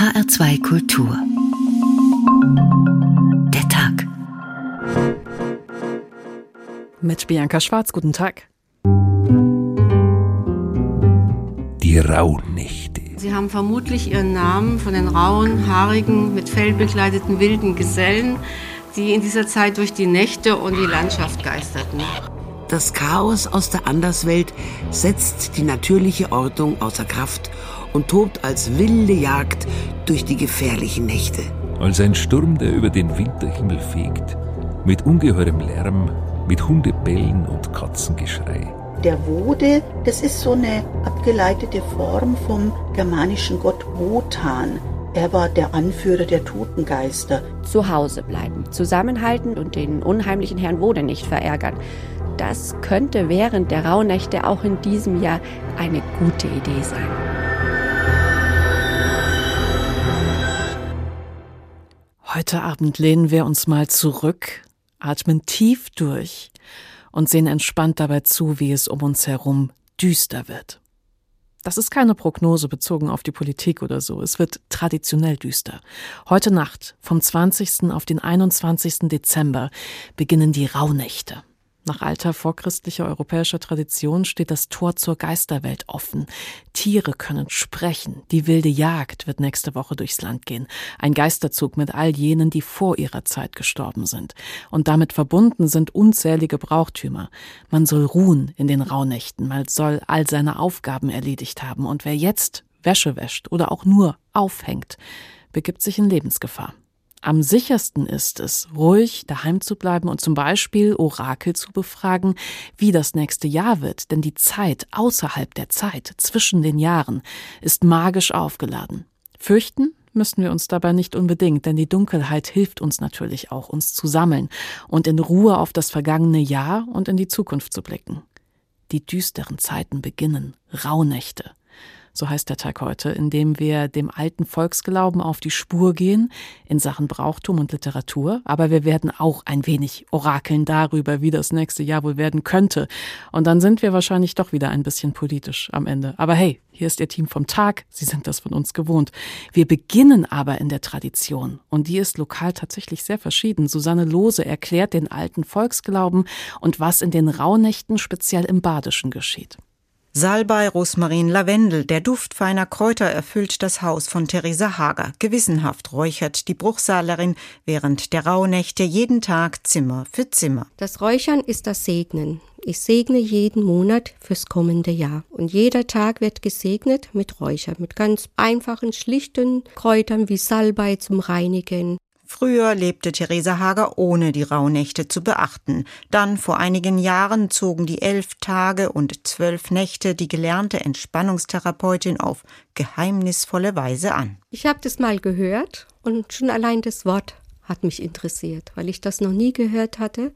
HR2 Kultur. Der Tag. Mit Bianca Schwarz, guten Tag. Die Rauhnächte. Sie haben vermutlich ihren Namen von den rauen, haarigen, mit Fell bekleideten wilden Gesellen, die in dieser Zeit durch die Nächte und die Landschaft geisterten. Das Chaos aus der Anderswelt setzt die natürliche Ordnung außer Kraft und tobt als wilde Jagd durch die gefährlichen Nächte. Als ein Sturm, der über den Winterhimmel fegt, mit ungeheurem Lärm, mit Hundebellen und Katzengeschrei. Der Wode, das ist so eine abgeleitete Form vom germanischen Gott Wotan. Er war der Anführer der Totengeister. Zu Hause bleiben, zusammenhalten und den unheimlichen Herrn Wode nicht verärgern. Das könnte während der Rauhnächte auch in diesem Jahr eine gute Idee sein. Heute Abend lehnen wir uns mal zurück, atmen tief durch und sehen entspannt dabei zu, wie es um uns herum düster wird. Das ist keine Prognose bezogen auf die Politik oder so. Es wird traditionell düster. Heute Nacht, vom 20. auf den 21. Dezember, beginnen die Rauhnächte. Nach alter vorchristlicher europäischer Tradition steht das Tor zur Geisterwelt offen. Tiere können sprechen. Die wilde Jagd wird nächste Woche durchs Land gehen. Ein Geisterzug mit all jenen, die vor ihrer Zeit gestorben sind. Und damit verbunden sind unzählige Brauchtümer. Man soll ruhen in den Rauhnächten, man soll all seine Aufgaben erledigt haben. Und wer jetzt Wäsche wäscht oder auch nur aufhängt, begibt sich in Lebensgefahr. Am sichersten ist es, ruhig daheim zu bleiben und zum Beispiel Orakel zu befragen, wie das nächste Jahr wird, denn die Zeit außerhalb der Zeit, zwischen den Jahren, ist magisch aufgeladen. Fürchten müssen wir uns dabei nicht unbedingt, denn die Dunkelheit hilft uns natürlich auch, uns zu sammeln und in Ruhe auf das vergangene Jahr und in die Zukunft zu blicken. Die düsteren Zeiten beginnen, Rauhnächte so heißt der Tag heute, in dem wir dem alten Volksglauben auf die Spur gehen in Sachen Brauchtum und Literatur, aber wir werden auch ein wenig orakeln darüber, wie das nächste Jahr wohl werden könnte. Und dann sind wir wahrscheinlich doch wieder ein bisschen politisch am Ende. Aber hey, hier ist Ihr Team vom Tag, Sie sind das von uns gewohnt. Wir beginnen aber in der Tradition und die ist lokal tatsächlich sehr verschieden. Susanne Lose erklärt den alten Volksglauben und was in den Rauhnächten speziell im Badischen geschieht. Salbei, Rosmarin, Lavendel, der Duft feiner Kräuter erfüllt das Haus von Theresa Hager. Gewissenhaft räuchert die Bruchsalerin während der Rauhnächte jeden Tag Zimmer für Zimmer. Das Räuchern ist das Segnen. Ich segne jeden Monat fürs kommende Jahr. Und jeder Tag wird gesegnet mit Räuchern, mit ganz einfachen, schlichten Kräutern wie Salbei zum Reinigen, Früher lebte Theresa Hager ohne die Rauhnächte zu beachten. Dann vor einigen Jahren zogen die elf Tage und zwölf Nächte die gelernte Entspannungstherapeutin auf geheimnisvolle Weise an. Ich habe das mal gehört und schon allein das Wort hat mich interessiert, weil ich das noch nie gehört hatte.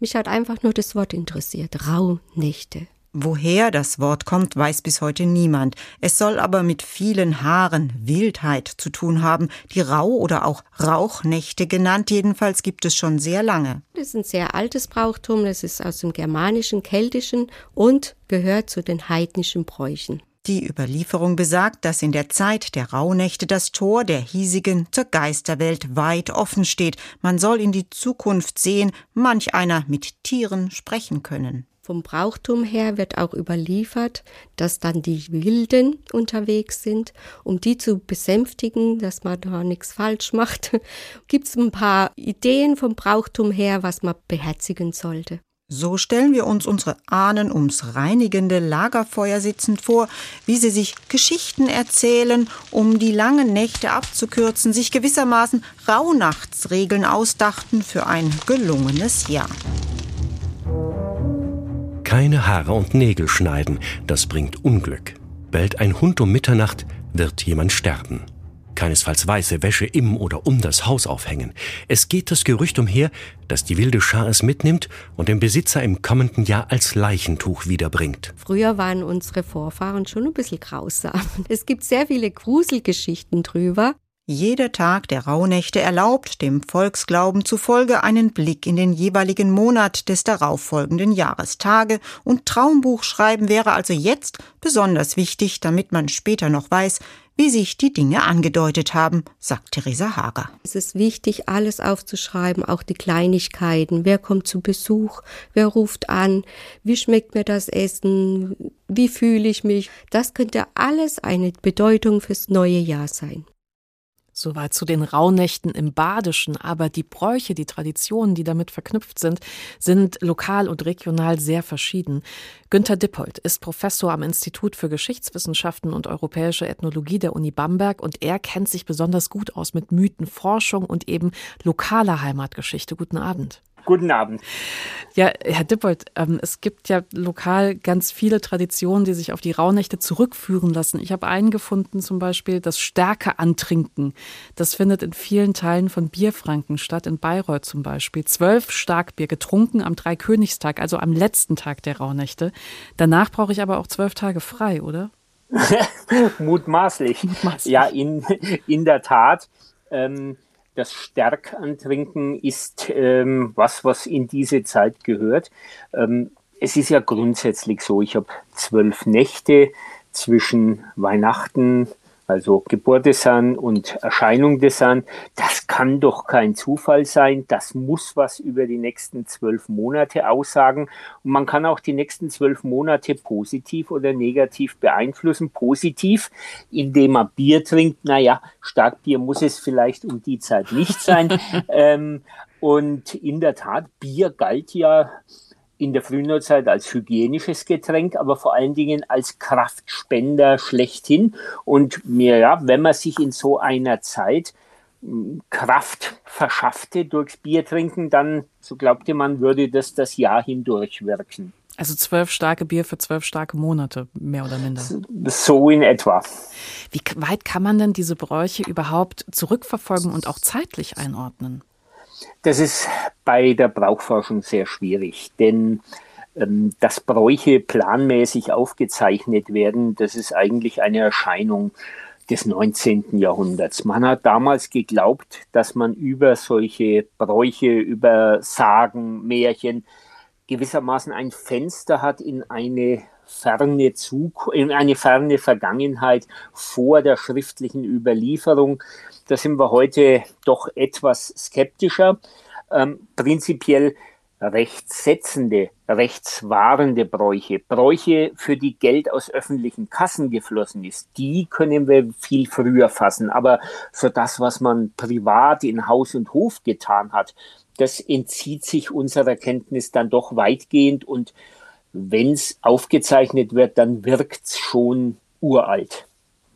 Mich hat einfach nur das Wort interessiert. Rauhnächte. Woher das Wort kommt, weiß bis heute niemand. Es soll aber mit vielen Haaren, Wildheit zu tun haben, die Rau- oder auch Rauchnächte genannt. Jedenfalls gibt es schon sehr lange. Das ist ein sehr altes Brauchtum, das ist aus dem Germanischen, Keltischen und gehört zu den heidnischen Bräuchen. Die Überlieferung besagt, dass in der Zeit der Rauhnächte das Tor der hiesigen zur Geisterwelt weit offen steht. Man soll in die Zukunft sehen, manch einer mit Tieren sprechen können. Vom Brauchtum her wird auch überliefert, dass dann die Wilden unterwegs sind, um die zu besänftigen, dass man da nichts falsch macht. Gibt es ein paar Ideen vom Brauchtum her, was man beherzigen sollte. So stellen wir uns unsere Ahnen ums reinigende Lagerfeuer sitzend vor, wie sie sich Geschichten erzählen, um die langen Nächte abzukürzen, sich gewissermaßen Rauhnachtsregeln ausdachten für ein gelungenes Jahr. Keine Haare und Nägel schneiden, das bringt Unglück. Bellt ein Hund um Mitternacht, wird jemand sterben. Keinesfalls weiße Wäsche im oder um das Haus aufhängen. Es geht das Gerücht umher, dass die wilde Schar es mitnimmt und den Besitzer im kommenden Jahr als Leichentuch wiederbringt. Früher waren unsere Vorfahren schon ein bisschen grausam. Es gibt sehr viele Gruselgeschichten drüber. Jeder Tag der Rauhnächte erlaubt dem Volksglauben zufolge einen Blick in den jeweiligen Monat des darauffolgenden Jahrestage und Traumbuchschreiben wäre also jetzt besonders wichtig, damit man später noch weiß, wie sich die Dinge angedeutet haben, sagt Theresa Hager. Es ist wichtig, alles aufzuschreiben, auch die Kleinigkeiten. Wer kommt zu Besuch? Wer ruft an? Wie schmeckt mir das Essen? Wie fühle ich mich? Das könnte alles eine Bedeutung fürs neue Jahr sein. Soweit zu den Rauhnächten im Badischen, aber die Bräuche, die Traditionen, die damit verknüpft sind, sind lokal und regional sehr verschieden. Günter Dippold ist Professor am Institut für Geschichtswissenschaften und europäische Ethnologie der Uni Bamberg und er kennt sich besonders gut aus mit Mythenforschung und eben lokaler Heimatgeschichte. Guten Abend. Guten Abend. Ja, Herr Dippold, ähm, es gibt ja lokal ganz viele Traditionen, die sich auf die Rauhnächte zurückführen lassen. Ich habe einen gefunden, zum Beispiel das Stärke antrinken. Das findet in vielen Teilen von Bierfranken statt, in Bayreuth zum Beispiel. Zwölf Starkbier getrunken am Dreikönigstag, also am letzten Tag der Rauhnächte. Danach brauche ich aber auch zwölf Tage frei, oder? Mutmaßlich. Mutmaßlich. Ja, in, in der Tat. Ähm, das Stärkantrinken ist ähm, was, was in diese Zeit gehört. Ähm, es ist ja grundsätzlich so, ich habe zwölf Nächte zwischen Weihnachten, also Geburt des Herrn und Erscheinung des Herrn, das kann doch kein Zufall sein. Das muss was über die nächsten zwölf Monate aussagen. Und man kann auch die nächsten zwölf Monate positiv oder negativ beeinflussen. Positiv, indem man Bier trinkt. Naja, Starkbier muss es vielleicht um die Zeit nicht sein. ähm, und in der Tat, Bier galt ja in der Frühneuzeit als hygienisches Getränk, aber vor allen Dingen als Kraftspender schlechthin. Und mir, ja, wenn man sich in so einer Zeit hm, Kraft verschaffte durchs Bier trinken, dann, so glaubte man, würde das das Jahr hindurch wirken. Also zwölf starke Bier für zwölf starke Monate, mehr oder minder. So in etwa. Wie weit kann man denn diese Bräuche überhaupt zurückverfolgen und auch zeitlich einordnen? Das ist bei der Brauchforschung sehr schwierig, denn ähm, dass Bräuche planmäßig aufgezeichnet werden, das ist eigentlich eine Erscheinung des 19. Jahrhunderts. Man hat damals geglaubt, dass man über solche Bräuche, über Sagen, Märchen gewissermaßen ein Fenster hat in eine ferne Zug in eine ferne Vergangenheit vor der schriftlichen Überlieferung. Da sind wir heute doch etwas skeptischer. Ähm, prinzipiell rechtssetzende, rechtswahrende Bräuche, Bräuche, für die Geld aus öffentlichen Kassen geflossen ist, die können wir viel früher fassen. Aber für das, was man privat in Haus und Hof getan hat, das entzieht sich unserer Kenntnis dann doch weitgehend und wenn es aufgezeichnet wird, dann wirkt es schon uralt.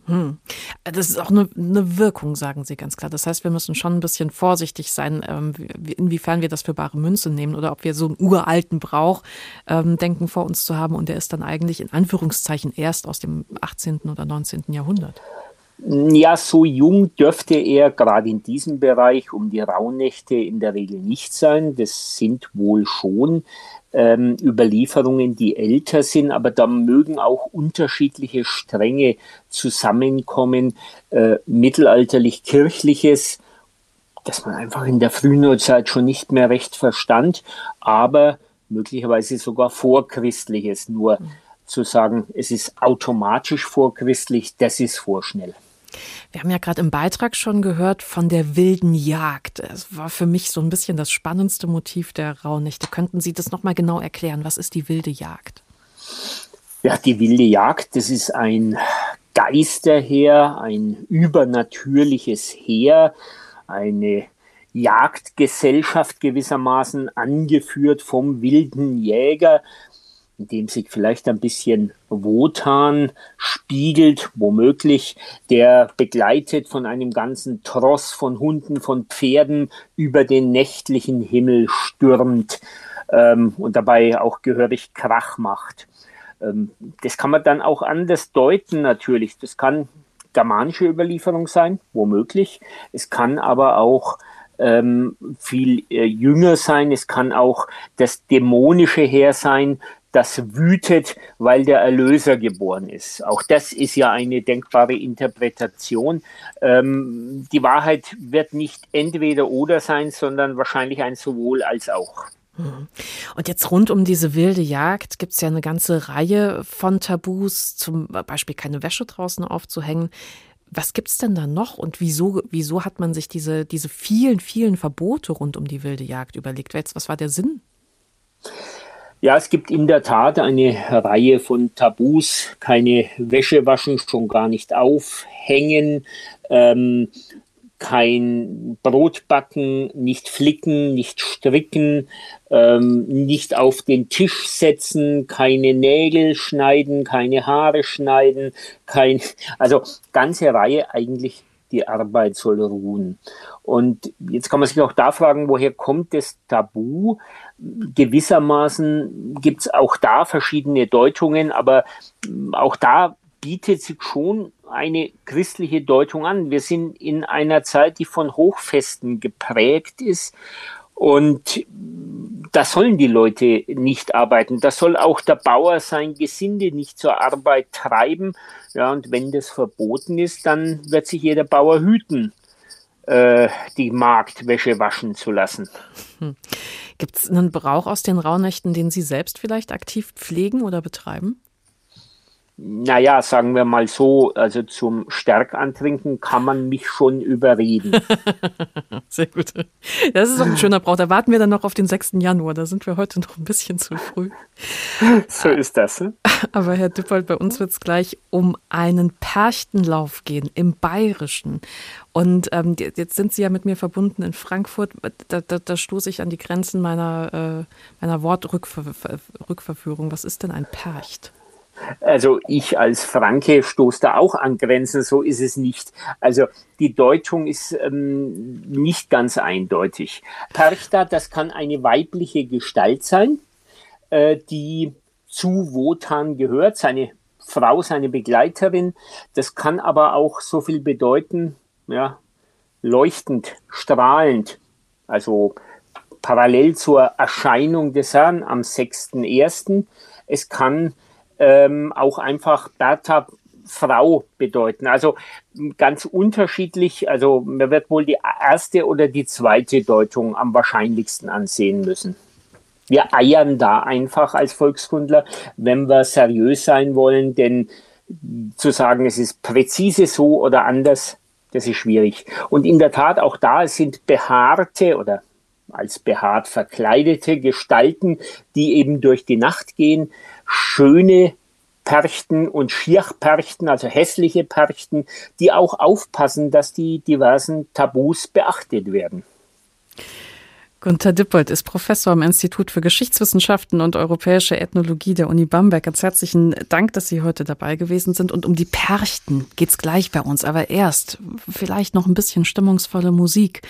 Hm. Das ist auch eine, eine, Wirkung, sagen Sie ganz klar. Das heißt, wir müssen schon ein bisschen vorsichtig sein, ähm, inwiefern wir das für bare Münze nehmen oder ob wir so einen uralten Brauch ähm, denken vor uns zu haben und der ist dann eigentlich in Anführungszeichen erst aus dem 18. oder 19. Jahrhundert. Ja, so jung dürfte er gerade in diesem Bereich um die Rauhnächte in der Regel nicht sein. Das sind wohl schon ähm, Überlieferungen, die älter sind, aber da mögen auch unterschiedliche Stränge zusammenkommen, äh, mittelalterlich-kirchliches, das man einfach in der Frühneuzeit schon nicht mehr recht verstand, aber möglicherweise sogar vorchristliches. Nur mhm. zu sagen, es ist automatisch vorchristlich, das ist vorschnell. Wir haben ja gerade im Beitrag schon gehört von der wilden Jagd. Es war für mich so ein bisschen das spannendste Motiv der Rauhnächte. Könnten Sie das nochmal genau erklären? Was ist die wilde Jagd? Ja, die wilde Jagd, das ist ein Geisterheer, ein übernatürliches Heer, eine Jagdgesellschaft gewissermaßen angeführt vom wilden Jäger, in dem sich vielleicht ein bisschen Wotan spiegelt, womöglich, der begleitet von einem ganzen Tross von Hunden, von Pferden über den nächtlichen Himmel stürmt ähm, und dabei auch gehörig Krach macht. Ähm, das kann man dann auch anders deuten natürlich. Das kann germanische Überlieferung sein, womöglich. Es kann aber auch ähm, viel äh, jünger sein. Es kann auch das dämonische Heer sein, das wütet, weil der Erlöser geboren ist. Auch das ist ja eine denkbare Interpretation. Ähm, die Wahrheit wird nicht entweder oder sein, sondern wahrscheinlich ein sowohl als auch. Mhm. Und jetzt rund um diese wilde Jagd gibt es ja eine ganze Reihe von Tabus, zum Beispiel keine Wäsche draußen aufzuhängen. Was gibt es denn da noch und wieso, wieso hat man sich diese, diese vielen, vielen Verbote rund um die wilde Jagd überlegt? Was war der Sinn? Ja, es gibt in der Tat eine Reihe von Tabus. Keine Wäsche waschen, schon gar nicht aufhängen. Ähm, kein Brot backen, nicht flicken, nicht stricken, ähm, nicht auf den Tisch setzen, keine Nägel schneiden, keine Haare schneiden, kein, also ganze Reihe eigentlich die Arbeit soll ruhen. Und jetzt kann man sich auch da fragen, woher kommt das Tabu? Gewissermaßen gibt es auch da verschiedene Deutungen, aber auch da bietet sich schon eine christliche Deutung an. Wir sind in einer Zeit, die von Hochfesten geprägt ist. Und da sollen die Leute nicht arbeiten. Da soll auch der Bauer sein Gesinde nicht zur Arbeit treiben. Ja, und wenn das verboten ist, dann wird sich jeder Bauer hüten, die Marktwäsche waschen zu lassen. Hm. Gibt es einen Brauch aus den Rauhnächten, den Sie selbst vielleicht aktiv pflegen oder betreiben? Naja, sagen wir mal so, also zum Stärkantrinken kann man mich schon überreden. Sehr gut. Das ist auch ein schöner Brauch. Da warten wir dann noch auf den 6. Januar. Da sind wir heute noch ein bisschen zu früh. So ist das. Ne? Aber Herr Düppold, bei uns wird es gleich um einen Perchtenlauf gehen im Bayerischen. Und ähm, jetzt sind Sie ja mit mir verbunden in Frankfurt. Da, da, da stoße ich an die Grenzen meiner, äh, meiner Wortrückverführung. Was ist denn ein Percht? Also ich als Franke stoße da auch an Grenzen, so ist es nicht. Also die Deutung ist ähm, nicht ganz eindeutig. Perchta, das kann eine weibliche Gestalt sein, äh, die zu Wotan gehört, seine Frau, seine Begleiterin. Das kann aber auch so viel bedeuten, ja, leuchtend, strahlend, also parallel zur Erscheinung des Herrn am 6.1. Es kann ähm, auch einfach Bertha Frau bedeuten. Also ganz unterschiedlich. Also man wird wohl die erste oder die zweite Deutung am wahrscheinlichsten ansehen müssen. Wir eiern da einfach als Volkskundler, wenn wir seriös sein wollen, denn zu sagen, es ist präzise so oder anders, das ist schwierig. Und in der Tat, auch da sind behaarte oder als behaart verkleidete Gestalten, die eben durch die Nacht gehen, schöne Perchten und Schirchperchten, also hässliche Perchten, die auch aufpassen, dass die diversen Tabus beachtet werden. Gunther Dippold ist Professor am Institut für Geschichtswissenschaften und europäische Ethnologie der Uni Bamberg. Ganz herzlichen Dank, dass Sie heute dabei gewesen sind. Und um die Perchten geht es gleich bei uns. Aber erst vielleicht noch ein bisschen stimmungsvolle Musik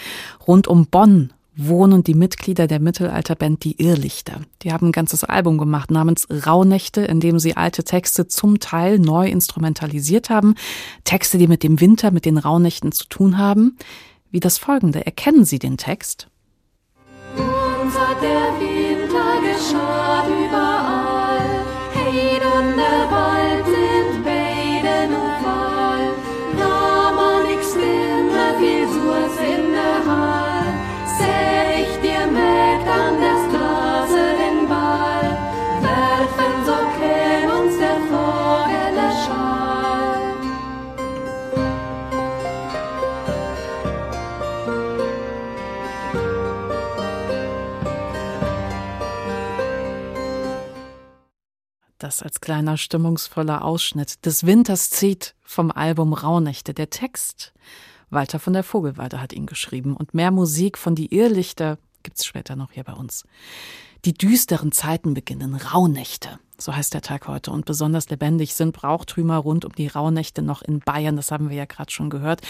rund um Bonn wohnen die Mitglieder der Mittelalterband Die Irrlichter. Die haben ein ganzes Album gemacht namens Rauhnächte, in dem sie alte Texte zum Teil neu instrumentalisiert haben. Texte, die mit dem Winter, mit den Rauhnächten zu tun haben. Wie das folgende. Erkennen Sie den Text? Unser der Winter geschah überall. Das als kleiner stimmungsvoller Ausschnitt des Winters zieht vom Album Rauhnächte. Der Text Walter von der Vogelweide hat ihn geschrieben und mehr Musik von Die Irrlichter gibt's später noch hier bei uns. Die düsteren Zeiten beginnen, Rauhnächte. So heißt der Tag heute. Und besonders lebendig sind Brauchtümer rund um die Rauhnächte noch in Bayern. Das haben wir ja gerade schon gehört.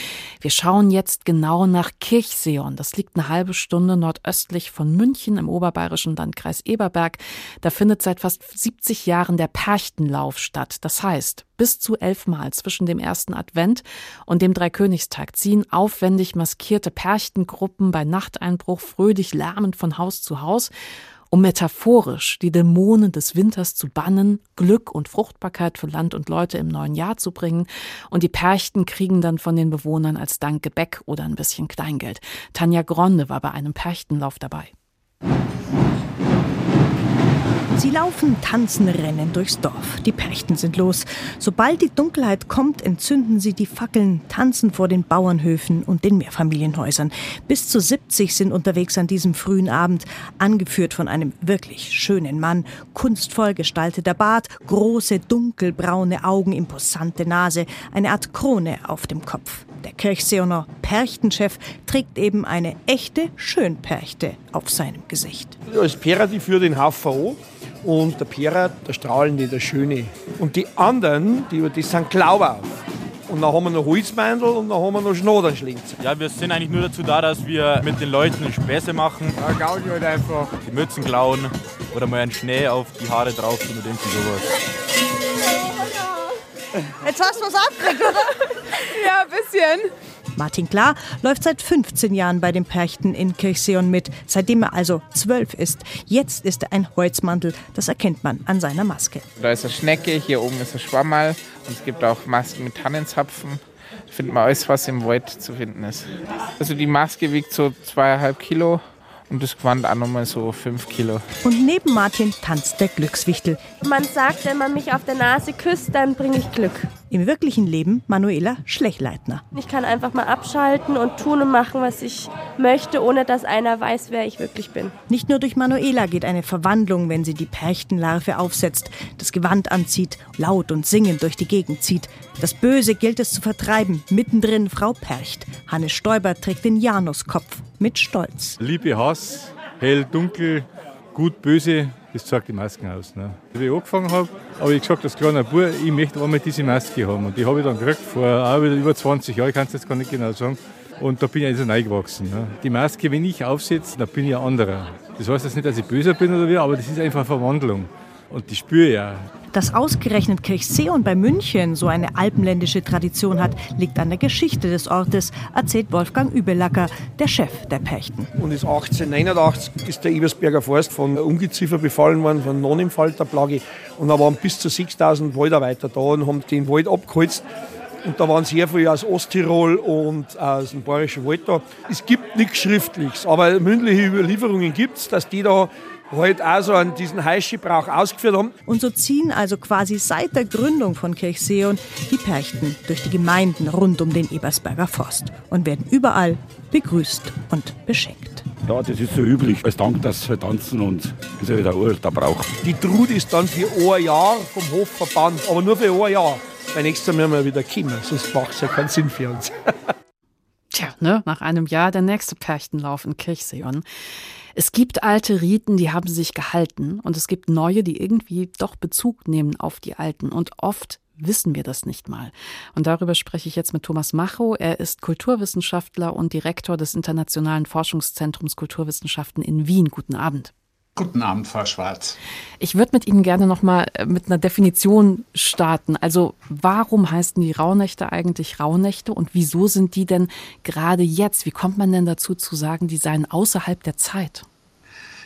Wir schauen jetzt genau nach Kirchseon. Das liegt eine halbe Stunde nordöstlich von München im oberbayerischen Landkreis Eberberg. Da findet seit fast 70 Jahren der Perchtenlauf statt. Das heißt, bis zu elfmal zwischen dem ersten Advent und dem Dreikönigstag ziehen aufwendig maskierte Perchtengruppen bei Nachteinbruch fröhlich lärmend von Haus zu Haus um metaphorisch die Dämonen des Winters zu bannen, Glück und Fruchtbarkeit für Land und Leute im neuen Jahr zu bringen. Und die Perchten kriegen dann von den Bewohnern als Dank Gebäck oder ein bisschen Kleingeld. Tanja Gronde war bei einem Perchtenlauf dabei. Sie laufen, tanzen, rennen durchs Dorf. Die Perchten sind los. Sobald die Dunkelheit kommt, entzünden sie die Fackeln, tanzen vor den Bauernhöfen und den Mehrfamilienhäusern. Bis zu 70 sind unterwegs an diesem frühen Abend, angeführt von einem wirklich schönen Mann, kunstvoll gestalteter Bart, große dunkelbraune Augen, imposante Nase, eine Art Krone auf dem Kopf. Der Kirchseoner Perchtenchef trägt eben eine echte Schönperchte auf seinem Gesicht. Als Pera, die führt den HVO und der Pera, der Strahlende, der Schöne. Und die anderen, die, die sind Glauber. Und dann haben wir noch Holzbeindl und dann haben wir noch Schnodernschlinzen. Ja, wir sind eigentlich nur dazu da, dass wir mit den Leuten Späße machen. Ja, Gaudi halt einfach. Die Mützen klauen oder mal einen Schnee auf die Haare drauf oder irgendwie sowas. Jetzt hast du was abgekriegt, oder? ja, ein bisschen. Martin Klar läuft seit 15 Jahren bei den Perchten in Kirchseon mit, seitdem er also zwölf ist. Jetzt ist er ein Holzmantel, das erkennt man an seiner Maske. Da ist eine Schnecke, hier oben ist ein Schwammerl und es gibt auch Masken mit Tannenzapfen. Da findet man alles, was im Wald zu finden ist. Also die Maske wiegt so zweieinhalb Kilo und das Gewand auch nochmal so 5 Kilo. Und neben Martin tanzt der Glückswichtel. Man sagt, wenn man mich auf der Nase küsst, dann bringe ich Glück. Im wirklichen Leben Manuela Schlechleitner. Ich kann einfach mal abschalten und tun und machen, was ich möchte, ohne dass einer weiß, wer ich wirklich bin. Nicht nur durch Manuela geht eine Verwandlung, wenn sie die Perchtenlarve aufsetzt, das Gewand anzieht, laut und singend durch die Gegend zieht. Das Böse gilt es zu vertreiben. Mittendrin Frau Percht. Hannes Stoiber trägt den Januskopf mit Stolz. Liebe, Hass, hell, dunkel, gut, böse, das zeigt die Masken aus. Ne? Wie ich angefangen habe, habe ich gesagt, als kleiner Bub, ich möchte einmal diese Maske haben. Und die habe ich dann gekriegt, vor auch über 20 Jahren, ich kann es jetzt gar nicht genau sagen. Und da bin ich also reingewachsen. Ne? Die Maske, wenn ich aufsetze, dann bin ich ein anderer. Das heißt jetzt nicht, dass ich böser bin oder wie, aber das ist einfach eine Verwandlung. Und die spüre ja. Dass ausgerechnet Kirchseeon bei München so eine alpenländische Tradition hat, liegt an der Geschichte des Ortes, erzählt Wolfgang Übelacker, der Chef der Perchten. Und ist 1889 ist der Ebersberger Forst von Ungeziefer befallen worden, von Nonnenfalterplage. Und da waren bis zu 6000 Waldarbeiter da und haben den Wald abgeholzt. Und da waren sehr viele aus Osttirol und aus dem Bayerischen Wald da. Es gibt nichts Schriftliches, aber mündliche Überlieferungen gibt es, dass die da halt auch so an diesen Heischgebrauch ausgeführt haben. Und so ziehen also quasi seit der Gründung von Kirchseeon die Perchten durch die Gemeinden rund um den Ebersberger Forst und werden überall begrüßt und beschenkt. Ja, das ist so üblich, als Dank, dass sie tanzen und ist ja wieder uralter Brauch. Die Trud ist dann für ein Jahr vom Hof verbannt, aber nur für ein Jahr. Bei nächstes Mal müssen wir wieder kommen, sonst macht es ja keinen Sinn für uns. Tja, ne, nach einem Jahr der nächste Perchtenlauf in Kirchseon. Es gibt alte Riten, die haben sich gehalten und es gibt neue, die irgendwie doch Bezug nehmen auf die alten und oft wissen wir das nicht mal. Und darüber spreche ich jetzt mit Thomas Macho. Er ist Kulturwissenschaftler und Direktor des Internationalen Forschungszentrums Kulturwissenschaften in Wien. Guten Abend. Guten Abend, Frau Schwarz. Ich würde mit Ihnen gerne noch mal mit einer Definition starten. Also warum heißen die Rauhnächte eigentlich Rauhnächte und wieso sind die denn gerade jetzt? Wie kommt man denn dazu zu sagen, die seien außerhalb der Zeit?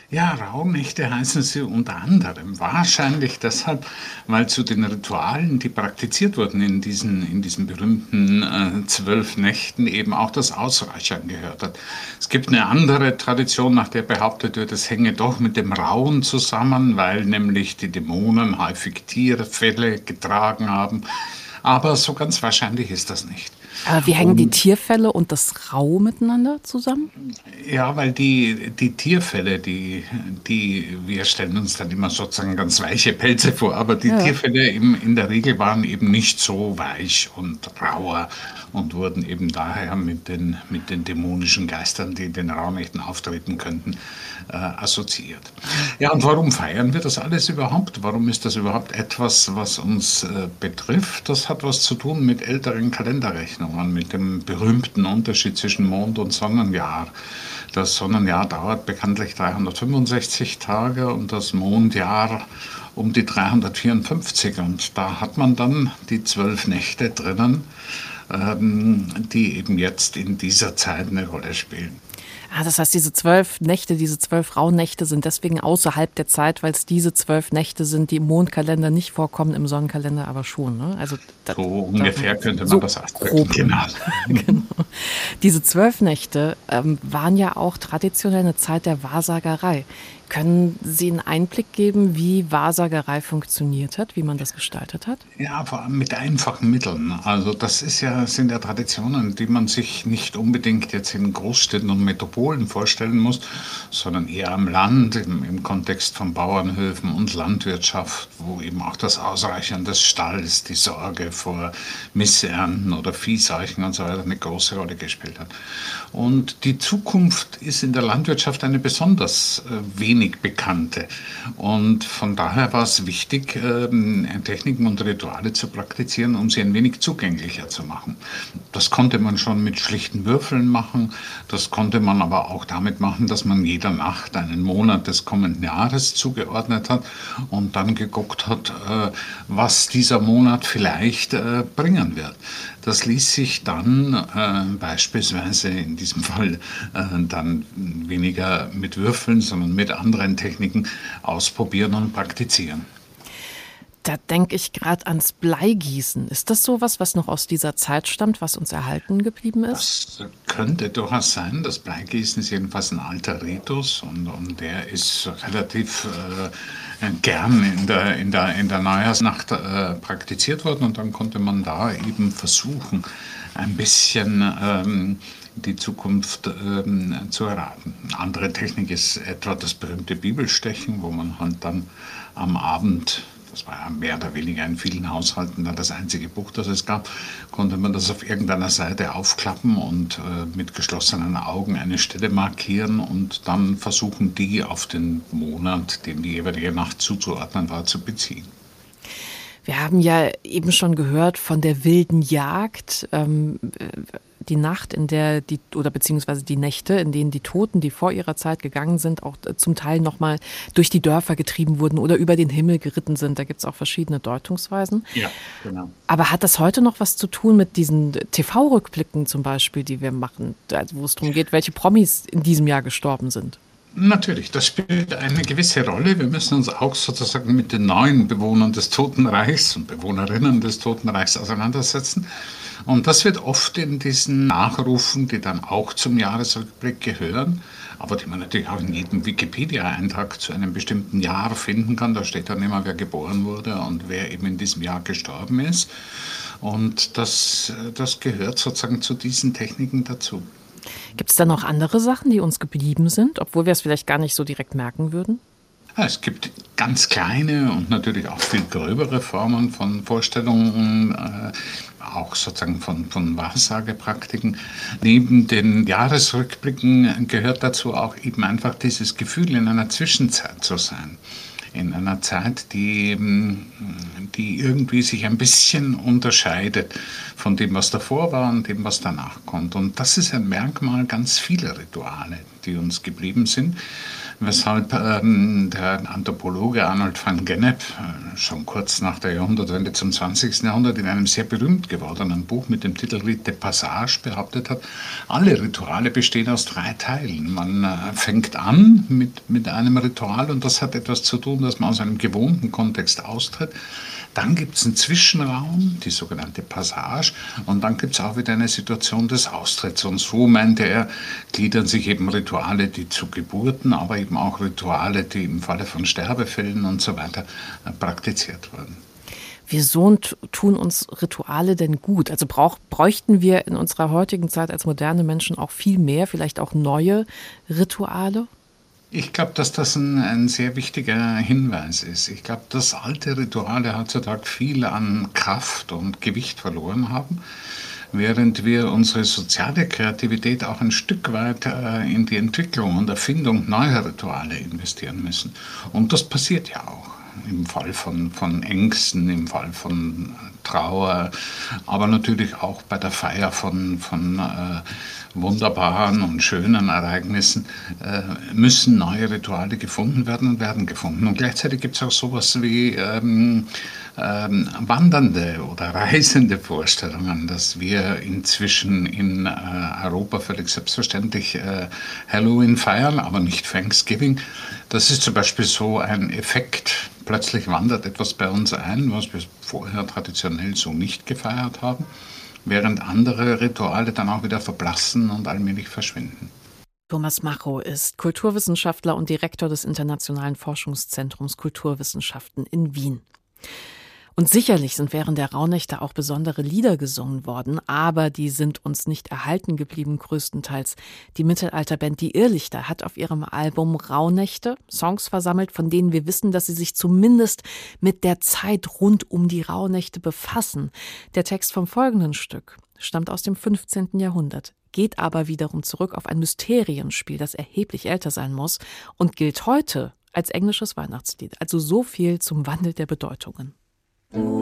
Ja, Rauhnächte heißen sie unter anderem. Wahrscheinlich deshalb, weil zu den Ritualen, die praktiziert wurden in diesen, in diesen berühmten äh, zwölf Nächten, eben auch das Ausreichern gehört hat. Es gibt eine andere Tradition, nach der behauptet wird, es hänge doch mit dem Rauen zusammen, weil nämlich die Dämonen häufig Tierfälle getragen haben. Aber so ganz wahrscheinlich ist das nicht. Aber wie hängen die Tierfälle und das Rau miteinander zusammen? Ja, weil die, die Tierfälle, die, die, wir stellen uns dann immer sozusagen ganz weiche Pelze vor, aber die ja. Tierfälle im, in der Regel waren eben nicht so weich und rauer und wurden eben daher mit den, mit den dämonischen Geistern, die in den Raunächten auftreten könnten, äh, assoziiert. Ja, und warum feiern wir das alles überhaupt? Warum ist das überhaupt etwas, was uns äh, betrifft? Das hat was zu tun mit älteren Kalenderrechnungen, mit dem berühmten Unterschied zwischen Mond- und Sonnenjahr. Das Sonnenjahr dauert bekanntlich 365 Tage und das Mondjahr um die 354. Und da hat man dann die zwölf Nächte drinnen, ähm, die eben jetzt in dieser Zeit eine Rolle spielen. Ah, das heißt, diese zwölf Nächte, diese zwölf Rauhnächte sind deswegen außerhalb der Zeit, weil es diese zwölf Nächte sind, die im Mondkalender nicht vorkommen, im Sonnenkalender aber schon. Ne? Also das, so ungefähr das, könnte man so das ausdrücken. Genau. genau. Diese zwölf Nächte ähm, waren ja auch traditionell eine Zeit der Wahrsagerei. Können Sie einen Einblick geben, wie Wahrsagerei funktioniert hat, wie man das gestaltet hat? Ja, vor allem mit einfachen Mitteln. Also das ist ja, sind ja Traditionen, die man sich nicht unbedingt jetzt in Großstädten und Metropolen vorstellen muss, sondern eher am Land, im, im Kontext von Bauernhöfen und Landwirtschaft, wo eben auch das Ausreichen des Stalls, die Sorge vor Missernten oder Viehseuchen und so weiter eine große Rolle gespielt hat. Und die Zukunft ist in der Landwirtschaft eine besonders äh, wenig bekannte. Und von daher war es wichtig, äh, Techniken und Rituale zu praktizieren, um sie ein wenig zugänglicher zu machen. Das konnte man schon mit schlichten Würfeln machen. Das konnte man aber auch damit machen, dass man jeder Nacht einen Monat des kommenden Jahres zugeordnet hat und dann geguckt hat, äh, was dieser Monat vielleicht äh, bringen wird. Das ließ sich dann äh, beispielsweise in diesem Fall äh, dann weniger mit Würfeln, sondern mit anderen Techniken ausprobieren und praktizieren. Da denke ich gerade ans Bleigießen. Ist das sowas, was noch aus dieser Zeit stammt, was uns erhalten geblieben ist? Das könnte durchaus sein. Das Bleigießen ist jedenfalls ein alter Ritus und, und der ist relativ äh, gern in der, in der, in der Neujahrsnacht äh, praktiziert worden und dann konnte man da eben versuchen, ein bisschen ähm, die Zukunft ähm, zu erraten. Eine andere Technik ist etwa das berühmte Bibelstechen, wo man halt dann am Abend das war ja mehr oder weniger in vielen Haushalten dann das einzige Buch, das es gab, konnte man das auf irgendeiner Seite aufklappen und äh, mit geschlossenen Augen eine Stelle markieren und dann versuchen, die auf den Monat, dem die jeweilige Nacht zuzuordnen war, zu beziehen. Wir haben ja eben schon gehört von der wilden Jagd. Ähm, die Nacht, in der die, oder beziehungsweise die Nächte, in denen die Toten, die vor ihrer Zeit gegangen sind, auch äh, zum Teil nochmal durch die Dörfer getrieben wurden oder über den Himmel geritten sind. Da gibt es auch verschiedene Deutungsweisen. Ja, genau. Aber hat das heute noch was zu tun mit diesen TV-Rückblicken zum Beispiel, die wir machen, also wo es darum geht, welche Promis in diesem Jahr gestorben sind? Natürlich, das spielt eine gewisse Rolle. Wir müssen uns auch sozusagen mit den neuen Bewohnern des Totenreichs und Bewohnerinnen des Totenreichs auseinandersetzen. Und das wird oft in diesen Nachrufen, die dann auch zum Jahresrückblick gehören, aber die man natürlich auch in jedem Wikipedia-Eintrag zu einem bestimmten Jahr finden kann. Da steht dann immer, wer geboren wurde und wer eben in diesem Jahr gestorben ist. Und das, das gehört sozusagen zu diesen Techniken dazu. Gibt es da noch andere Sachen, die uns geblieben sind, obwohl wir es vielleicht gar nicht so direkt merken würden? es gibt ganz kleine und natürlich auch viel gröbere Formen von Vorstellungen, äh, auch sozusagen von, von Wahrsagepraktiken. Neben den Jahresrückblicken gehört dazu auch eben einfach dieses Gefühl, in einer Zwischenzeit zu sein in einer Zeit, die, die irgendwie sich ein bisschen unterscheidet von dem, was davor war und dem, was danach kommt. Und das ist ein Merkmal ganz vieler Rituale, die uns geblieben sind weshalb ähm, der Anthropologe Arnold van Gennep äh, schon kurz nach der Jahrhundertwende zum 20. Jahrhundert in einem sehr berühmt gewordenen Buch mit dem Titel Rite Passage behauptet hat, alle Rituale bestehen aus drei Teilen. Man äh, fängt an mit, mit einem Ritual und das hat etwas zu tun, dass man aus einem gewohnten Kontext austritt. Dann gibt es einen Zwischenraum, die sogenannte Passage, und dann gibt es auch wieder eine Situation des Austritts. Und so meinte er, gliedern sich eben Rituale, die zu Geburten, aber eben auch Rituale, die im Falle von Sterbefällen und so weiter äh, praktiziert wurden. Wieso tun uns Rituale denn gut? Also brauch, bräuchten wir in unserer heutigen Zeit als moderne Menschen auch viel mehr, vielleicht auch neue Rituale? Ich glaube, dass das ein, ein, sehr wichtiger Hinweis ist. Ich glaube, dass alte Rituale heutzutage viel an Kraft und Gewicht verloren haben, während wir unsere soziale Kreativität auch ein Stück weit äh, in die Entwicklung und Erfindung neuer Rituale investieren müssen. Und das passiert ja auch im Fall von, von Ängsten, im Fall von Trauer, aber natürlich auch bei der Feier von, von äh, wunderbaren und schönen Ereignissen äh, müssen neue Rituale gefunden werden und werden gefunden. Und gleichzeitig gibt es auch sowas wie ähm, ähm, wandernde oder reisende Vorstellungen, dass wir inzwischen in äh, Europa völlig selbstverständlich äh, Halloween feiern, aber nicht Thanksgiving. Das ist zum Beispiel so ein Effekt. Plötzlich wandert etwas bei uns ein, was wir vorher traditionell so nicht gefeiert haben, während andere Rituale dann auch wieder verblassen und allmählich verschwinden. Thomas Macho ist Kulturwissenschaftler und Direktor des Internationalen Forschungszentrums Kulturwissenschaften in Wien. Und sicherlich sind während der Rauhnächte auch besondere Lieder gesungen worden, aber die sind uns nicht erhalten geblieben, größtenteils. Die Mittelalterband Die Irrlichter hat auf ihrem Album Rauhnächte Songs versammelt, von denen wir wissen, dass sie sich zumindest mit der Zeit rund um die Rauhnächte befassen. Der Text vom folgenden Stück stammt aus dem 15. Jahrhundert geht aber wiederum zurück auf ein Mysterienspiel, das erheblich älter sein muss und gilt heute als englisches Weihnachtslied. Also so viel zum Wandel der Bedeutungen. Oh.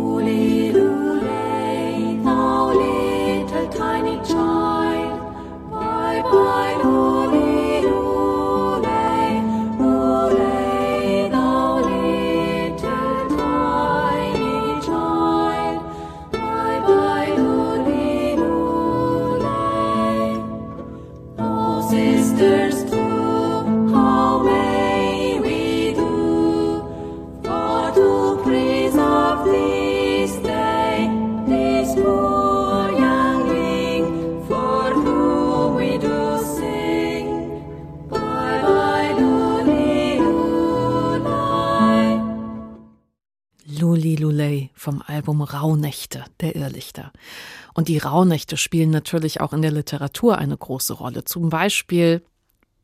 Und die Rauhnächte spielen natürlich auch in der Literatur eine große Rolle. Zum Beispiel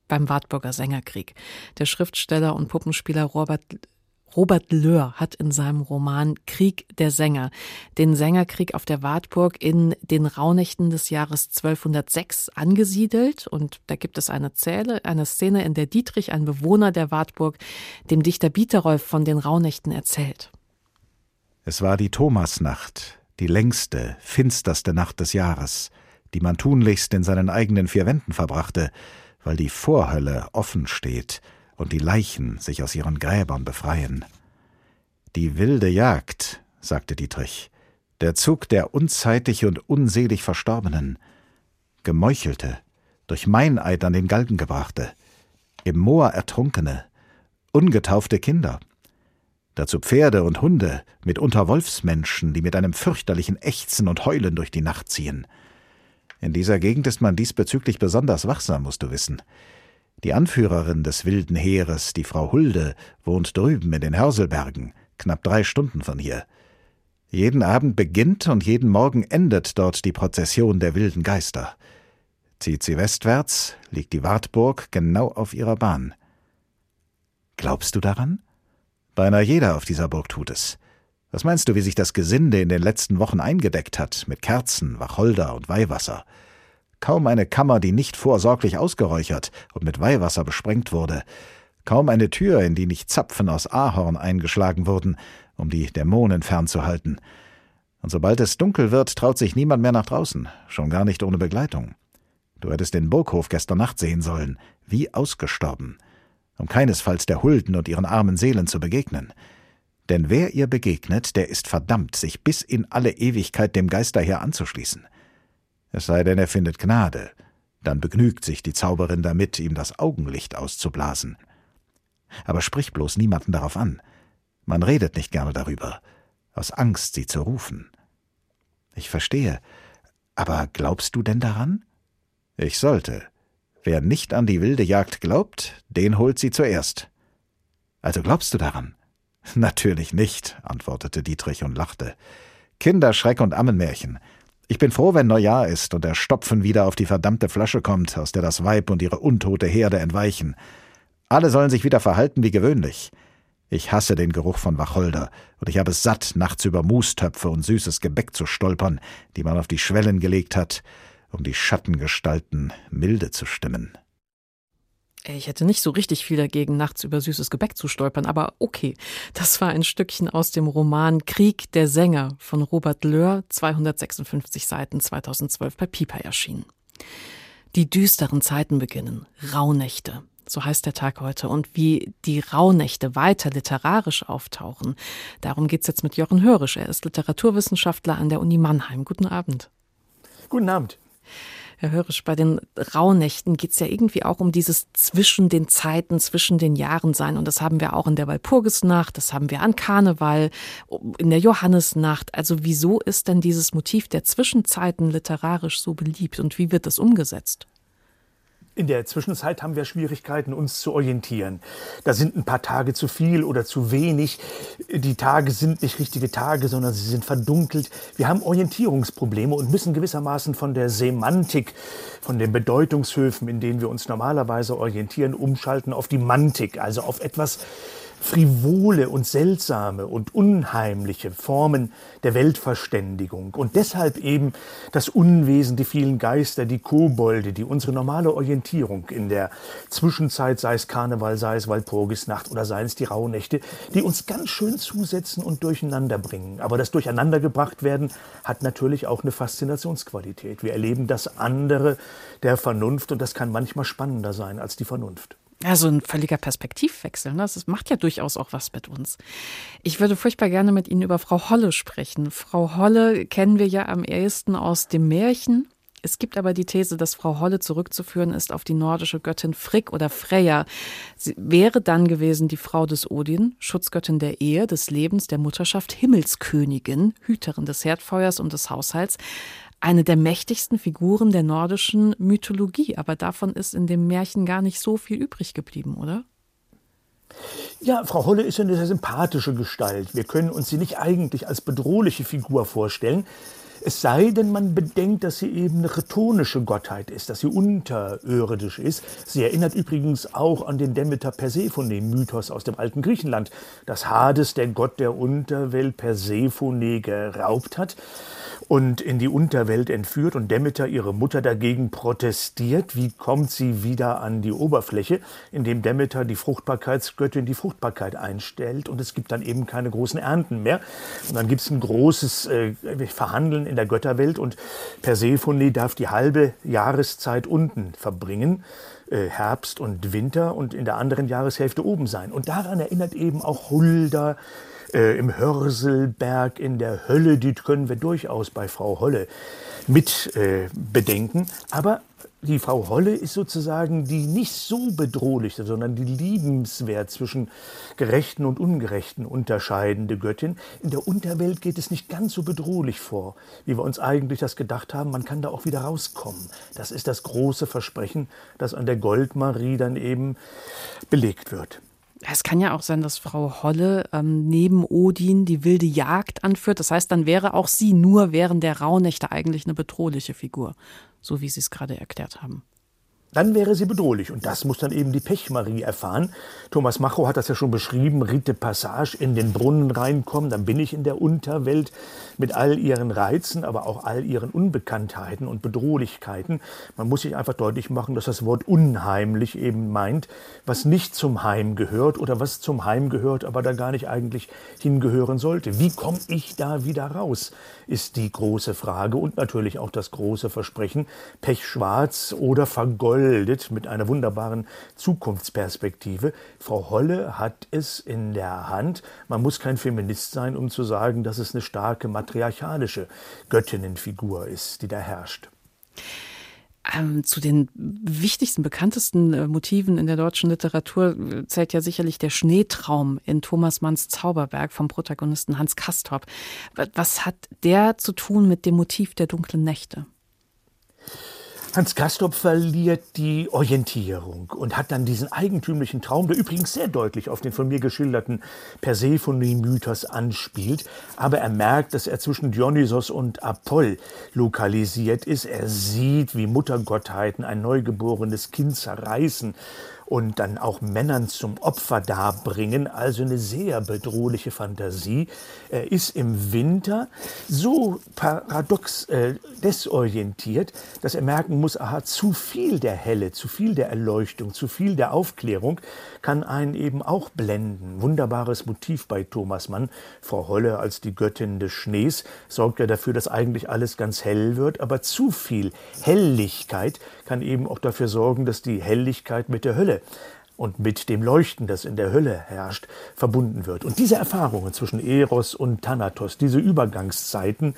beim Wartburger Sängerkrieg. Der Schriftsteller und Puppenspieler Robert Robert Löhr hat in seinem Roman Krieg der Sänger den Sängerkrieg auf der Wartburg in den Rauhnächten des Jahres 1206 angesiedelt. Und da gibt es eine, Zähle, eine Szene, in der Dietrich, ein Bewohner der Wartburg, dem Dichter Bieterolf von den Rauhnächten erzählt. Es war die Thomasnacht, die längste, finsterste Nacht des Jahres, die man tunlichst in seinen eigenen vier Wänden verbrachte, weil die Vorhölle offen steht und die Leichen sich aus ihren Gräbern befreien. Die wilde Jagd, sagte Dietrich, der Zug der unzeitig und unselig Verstorbenen, Gemeuchelte, durch Meineid an den Galgen gebrachte, im Moor Ertrunkene, ungetaufte Kinder, dazu Pferde und Hunde, mitunter Wolfsmenschen, die mit einem fürchterlichen Ächzen und Heulen durch die Nacht ziehen. In dieser Gegend ist man diesbezüglich besonders wachsam, musst du wissen. Die Anführerin des wilden Heeres, die Frau Hulde, wohnt drüben in den Hörselbergen, knapp drei Stunden von hier. Jeden Abend beginnt und jeden Morgen endet dort die Prozession der wilden Geister. Zieht sie westwärts, liegt die Wartburg genau auf ihrer Bahn. Glaubst du daran? Beinahe jeder auf dieser Burg tut es. Was meinst du, wie sich das Gesinde in den letzten Wochen eingedeckt hat, mit Kerzen, Wacholder und Weihwasser? Kaum eine Kammer, die nicht vorsorglich ausgeräuchert und mit Weihwasser besprengt wurde, kaum eine Tür, in die nicht Zapfen aus Ahorn eingeschlagen wurden, um die Dämonen fernzuhalten. Und sobald es dunkel wird, traut sich niemand mehr nach draußen, schon gar nicht ohne Begleitung. Du hättest den Burghof gestern Nacht sehen sollen, wie ausgestorben um keinesfalls der Hulden und ihren armen Seelen zu begegnen. Denn wer ihr begegnet, der ist verdammt, sich bis in alle Ewigkeit dem Geisterheer anzuschließen. Es sei denn, er findet Gnade, dann begnügt sich die Zauberin damit, ihm das Augenlicht auszublasen. Aber sprich bloß niemanden darauf an. Man redet nicht gerne darüber, aus Angst, sie zu rufen. Ich verstehe, aber glaubst du denn daran? Ich sollte, Wer nicht an die wilde Jagd glaubt, den holt sie zuerst. Also glaubst du daran? Natürlich nicht, antwortete Dietrich und lachte. Kinderschreck und Ammenmärchen. Ich bin froh, wenn Neujahr ist und der Stopfen wieder auf die verdammte Flasche kommt, aus der das Weib und ihre untote Herde entweichen. Alle sollen sich wieder verhalten wie gewöhnlich. Ich hasse den Geruch von Wacholder, und ich habe es satt, nachts über Mustöpfe und süßes Gebäck zu stolpern, die man auf die Schwellen gelegt hat, um die Schattengestalten milde zu stimmen. Ich hätte nicht so richtig viel dagegen, nachts über süßes Gebäck zu stolpern, aber okay. Das war ein Stückchen aus dem Roman Krieg der Sänger von Robert Löhr, 256 Seiten, 2012 bei Piper erschienen. Die düsteren Zeiten beginnen, Rauhnächte. So heißt der Tag heute. Und wie die Rauhnächte weiter literarisch auftauchen, darum geht's jetzt mit Jochen Hörisch. Er ist Literaturwissenschaftler an der Uni Mannheim. Guten Abend. Guten Abend. Herr Hörisch, bei den Rauhnächten geht es ja irgendwie auch um dieses zwischen den Zeiten, zwischen den Jahren sein. Und das haben wir auch in der Walpurgisnacht, das haben wir an Karneval, in der Johannesnacht. Also wieso ist denn dieses Motiv der Zwischenzeiten literarisch so beliebt und wie wird das umgesetzt? In der Zwischenzeit haben wir Schwierigkeiten, uns zu orientieren. Da sind ein paar Tage zu viel oder zu wenig. Die Tage sind nicht richtige Tage, sondern sie sind verdunkelt. Wir haben Orientierungsprobleme und müssen gewissermaßen von der Semantik, von den Bedeutungshöfen, in denen wir uns normalerweise orientieren, umschalten auf die Mantik, also auf etwas, frivole und seltsame und unheimliche Formen der Weltverständigung und deshalb eben das Unwesen, die vielen Geister, die Kobolde, die unsere normale Orientierung in der Zwischenzeit, sei es Karneval, sei es Walpurgisnacht oder seien es die Rauhnächte, die uns ganz schön zusetzen und durcheinander bringen. Aber das Durcheinandergebracht werden hat natürlich auch eine Faszinationsqualität. Wir erleben das andere der Vernunft und das kann manchmal spannender sein als die Vernunft. Ja, so ein völliger Perspektivwechsel. Ne? Das macht ja durchaus auch was mit uns. Ich würde furchtbar gerne mit Ihnen über Frau Holle sprechen. Frau Holle kennen wir ja am ehesten aus dem Märchen. Es gibt aber die These, dass Frau Holle zurückzuführen ist auf die nordische Göttin Frigg oder Freya. Sie wäre dann gewesen die Frau des Odin, Schutzgöttin der Ehe, des Lebens, der Mutterschaft, Himmelskönigin, Hüterin des Herdfeuers und des Haushalts eine der mächtigsten Figuren der nordischen Mythologie. Aber davon ist in dem Märchen gar nicht so viel übrig geblieben, oder? Ja, Frau Holle ist eine sehr sympathische Gestalt. Wir können uns sie nicht eigentlich als bedrohliche Figur vorstellen. Es sei denn, man bedenkt, dass sie eben eine chetonische Gottheit ist, dass sie unterirdisch ist. Sie erinnert übrigens auch an den Demeter-Persephone-Mythos aus dem alten Griechenland, dass Hades, der Gott der Unterwelt, Persephone geraubt hat und in die Unterwelt entführt und Demeter, ihre Mutter, dagegen protestiert. Wie kommt sie wieder an die Oberfläche? Indem Demeter, die Fruchtbarkeitsgöttin, die Fruchtbarkeit einstellt und es gibt dann eben keine großen Ernten mehr. Und dann gibt es ein großes äh, Verhandeln in der Götterwelt und Persephone darf die halbe Jahreszeit unten verbringen. Äh, Herbst und Winter und in der anderen Jahreshälfte oben sein. Und daran erinnert eben auch Hulda, äh, im Hörselberg, in der Hölle, die können wir durchaus bei Frau Holle mit äh, bedenken. Aber die Frau Holle ist sozusagen die nicht so bedrohliche, sondern die liebenswert zwischen gerechten und ungerechten unterscheidende Göttin. In der Unterwelt geht es nicht ganz so bedrohlich vor, wie wir uns eigentlich das gedacht haben. Man kann da auch wieder rauskommen. Das ist das große Versprechen, das an der Goldmarie dann eben belegt wird. Es kann ja auch sein, dass Frau Holle ähm, neben Odin die wilde Jagd anführt. Das heißt, dann wäre auch sie nur während der Rauhnächte eigentlich eine bedrohliche Figur, so wie Sie es gerade erklärt haben dann wäre sie bedrohlich. Und das muss dann eben die Pechmarie erfahren. Thomas Macho hat das ja schon beschrieben, Rite Passage, in den Brunnen reinkommen, dann bin ich in der Unterwelt mit all ihren Reizen, aber auch all ihren Unbekanntheiten und Bedrohlichkeiten. Man muss sich einfach deutlich machen, dass das Wort unheimlich eben meint, was nicht zum Heim gehört oder was zum Heim gehört, aber da gar nicht eigentlich hingehören sollte. Wie komme ich da wieder raus, ist die große Frage und natürlich auch das große Versprechen, Pechschwarz oder vergoldet mit einer wunderbaren Zukunftsperspektive. Frau Holle hat es in der Hand. Man muss kein Feminist sein, um zu sagen, dass es eine starke matriarchalische Göttinnenfigur ist, die da herrscht. Ähm, zu den wichtigsten, bekanntesten äh, Motiven in der deutschen Literatur äh, zählt ja sicherlich der Schneetraum in Thomas Manns Zauberberg vom Protagonisten Hans Castorp. Was hat der zu tun mit dem Motiv der dunklen Nächte? Hans Castorp verliert die Orientierung und hat dann diesen eigentümlichen Traum, der übrigens sehr deutlich auf den von mir geschilderten Persephone-Mythos anspielt. Aber er merkt, dass er zwischen Dionysos und Apoll lokalisiert ist. Er sieht, wie Muttergottheiten ein neugeborenes Kind zerreißen und dann auch Männern zum Opfer darbringen, also eine sehr bedrohliche Fantasie. Er ist im Winter so paradox äh, desorientiert, dass er merken muss, aha, zu viel der Helle, zu viel der Erleuchtung, zu viel der Aufklärung kann einen eben auch blenden. Wunderbares Motiv bei Thomas Mann. Frau Holle als die Göttin des Schnees sorgt ja dafür, dass eigentlich alles ganz hell wird, aber zu viel Helligkeit kann eben auch dafür sorgen, dass die Helligkeit mit der Hölle und mit dem Leuchten, das in der Hölle herrscht, verbunden wird. Und diese Erfahrungen zwischen Eros und Thanatos, diese Übergangszeiten,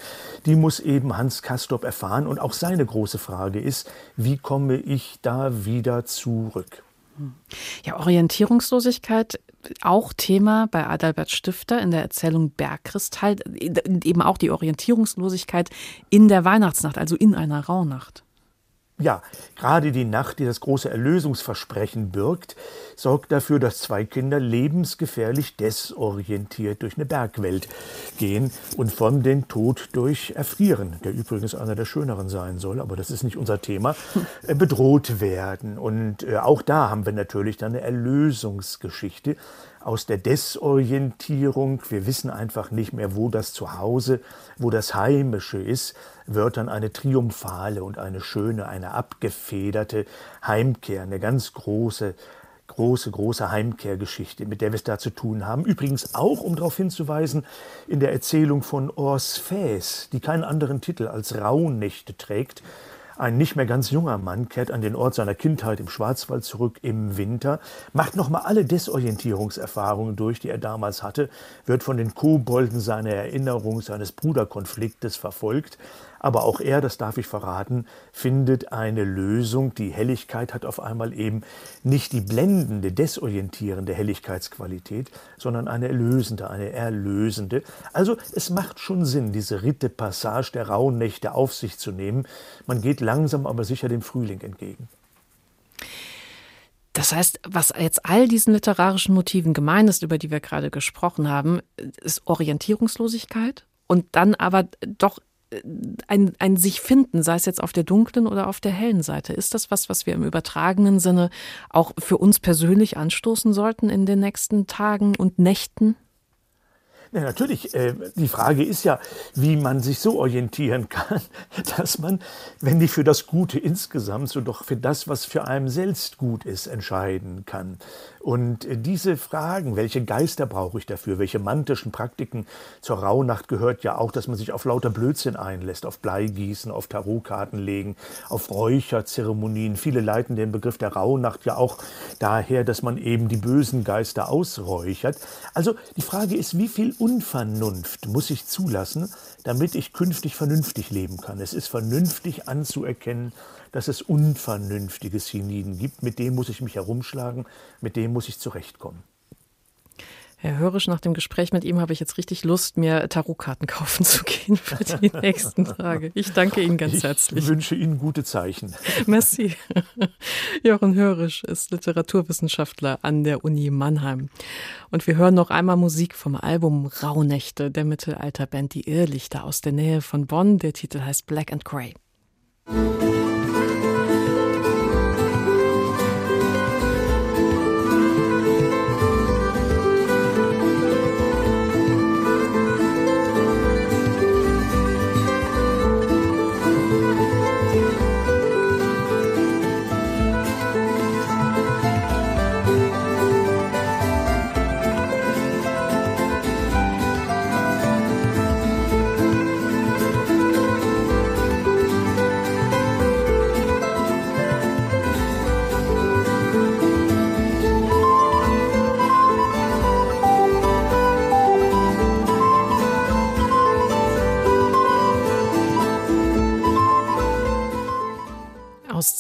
die muss eben Hans Castorp erfahren. Und auch seine große Frage ist, wie komme ich da wieder zurück? Ja, Orientierungslosigkeit auch Thema bei Adalbert Stifter in der Erzählung Bergkristall, eben auch die Orientierungslosigkeit in der Weihnachtsnacht, also in einer Rauhnacht. Ja, gerade die Nacht, die das große Erlösungsversprechen birgt, sorgt dafür, dass zwei Kinder lebensgefährlich desorientiert durch eine Bergwelt gehen und von den Tod durch Erfrieren, der übrigens einer der schöneren sein soll, aber das ist nicht unser Thema, äh, bedroht werden. Und äh, auch da haben wir natürlich dann eine Erlösungsgeschichte aus der Desorientierung, wir wissen einfach nicht mehr, wo das Zuhause, wo das Heimische ist, wird dann eine triumphale und eine schöne, eine abgefederte Heimkehr, eine ganz große, große, große Heimkehrgeschichte, mit der wir es da zu tun haben. Übrigens auch, um darauf hinzuweisen, in der Erzählung von Ors Fäs, die keinen anderen Titel als Rauhnächte trägt, ein nicht mehr ganz junger Mann kehrt an den Ort seiner Kindheit im Schwarzwald zurück im Winter, macht nochmal alle Desorientierungserfahrungen durch, die er damals hatte, wird von den Kobolden seiner Erinnerung seines Bruderkonfliktes verfolgt, aber auch er, das darf ich verraten, findet eine Lösung. Die Helligkeit hat auf einmal eben nicht die blendende, desorientierende Helligkeitsqualität, sondern eine erlösende, eine erlösende. Also es macht schon Sinn, diese Ritte-Passage der rauen Nächte auf sich zu nehmen. Man geht langsam aber sicher dem Frühling entgegen. Das heißt, was jetzt all diesen literarischen Motiven gemein ist, über die wir gerade gesprochen haben, ist Orientierungslosigkeit und dann aber doch ein, ein sich finden, sei es jetzt auf der dunklen oder auf der hellen Seite. Ist das was, was wir im übertragenen Sinne auch für uns persönlich anstoßen sollten in den nächsten Tagen und Nächten? Ja, natürlich. Äh, die Frage ist ja, wie man sich so orientieren kann, dass man, wenn nicht für das Gute insgesamt, so doch für das, was für einen selbst gut ist, entscheiden kann. Und diese Fragen, welche Geister brauche ich dafür, welche mantischen Praktiken zur Rauhnacht gehört ja auch, dass man sich auf lauter Blödsinn einlässt, auf Bleigießen, auf Tarotkarten legen, auf Räucherzeremonien. Viele leiten den Begriff der Rauhnacht ja auch daher, dass man eben die bösen Geister ausräuchert. Also die Frage ist, wie viel Unvernunft muss ich zulassen, damit ich künftig vernünftig leben kann. Es ist vernünftig anzuerkennen, dass es unvernünftige Siniden gibt. Mit dem muss ich mich herumschlagen, mit dem muss ich zurechtkommen. Herr Hörisch, nach dem Gespräch mit ihm habe ich jetzt richtig Lust, mir Tarotkarten kaufen zu gehen für die nächsten Tage. Ich danke Ihnen ganz ich herzlich. Ich wünsche Ihnen gute Zeichen. Merci. Jochen Hörisch ist Literaturwissenschaftler an der Uni Mannheim. Und wir hören noch einmal Musik vom Album Rauhnächte der Mittelalterband Die Irrlichter aus der Nähe von Bonn. Der Titel heißt Black and Grey.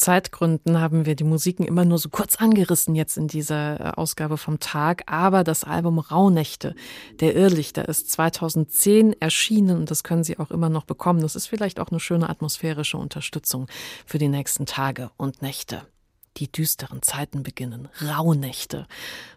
Zeitgründen haben wir die Musiken immer nur so kurz angerissen jetzt in dieser äh, Ausgabe vom Tag. Aber das Album Rauhnächte der Irrlichter ist 2010 erschienen und das können Sie auch immer noch bekommen. Das ist vielleicht auch eine schöne atmosphärische Unterstützung für die nächsten Tage und Nächte die düsteren Zeiten beginnen. Rauhnächte.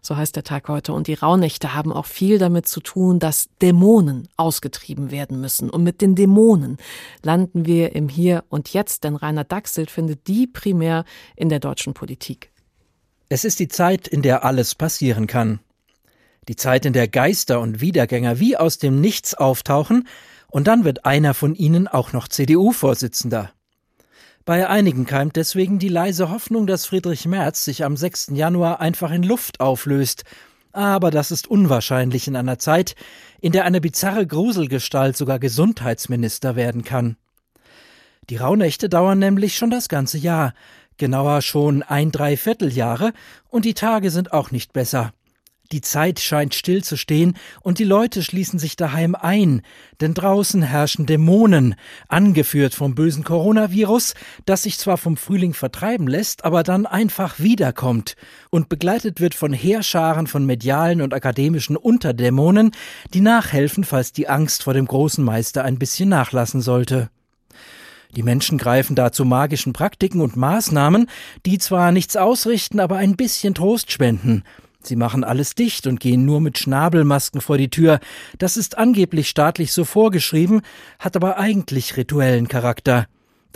So heißt der Tag heute. Und die Rauhnächte haben auch viel damit zu tun, dass Dämonen ausgetrieben werden müssen. Und mit den Dämonen landen wir im Hier und Jetzt, denn Rainer Dachselt findet die primär in der deutschen Politik. Es ist die Zeit, in der alles passieren kann. Die Zeit, in der Geister und Wiedergänger wie aus dem Nichts auftauchen, und dann wird einer von ihnen auch noch CDU-Vorsitzender. Bei einigen keimt deswegen die leise Hoffnung, dass Friedrich Merz sich am 6. Januar einfach in Luft auflöst. Aber das ist unwahrscheinlich in einer Zeit, in der eine bizarre Gruselgestalt sogar Gesundheitsminister werden kann. Die Rauhnächte dauern nämlich schon das ganze Jahr, genauer schon ein Dreivierteljahre, und die Tage sind auch nicht besser. Die Zeit scheint still zu stehen und die Leute schließen sich daheim ein, denn draußen herrschen Dämonen, angeführt vom bösen Coronavirus, das sich zwar vom Frühling vertreiben lässt, aber dann einfach wiederkommt und begleitet wird von Heerscharen von medialen und akademischen Unterdämonen, die nachhelfen, falls die Angst vor dem großen Meister ein bisschen nachlassen sollte. Die Menschen greifen da zu magischen Praktiken und Maßnahmen, die zwar nichts ausrichten, aber ein bisschen Trost spenden – Sie machen alles dicht und gehen nur mit Schnabelmasken vor die Tür. Das ist angeblich staatlich so vorgeschrieben, hat aber eigentlich rituellen Charakter.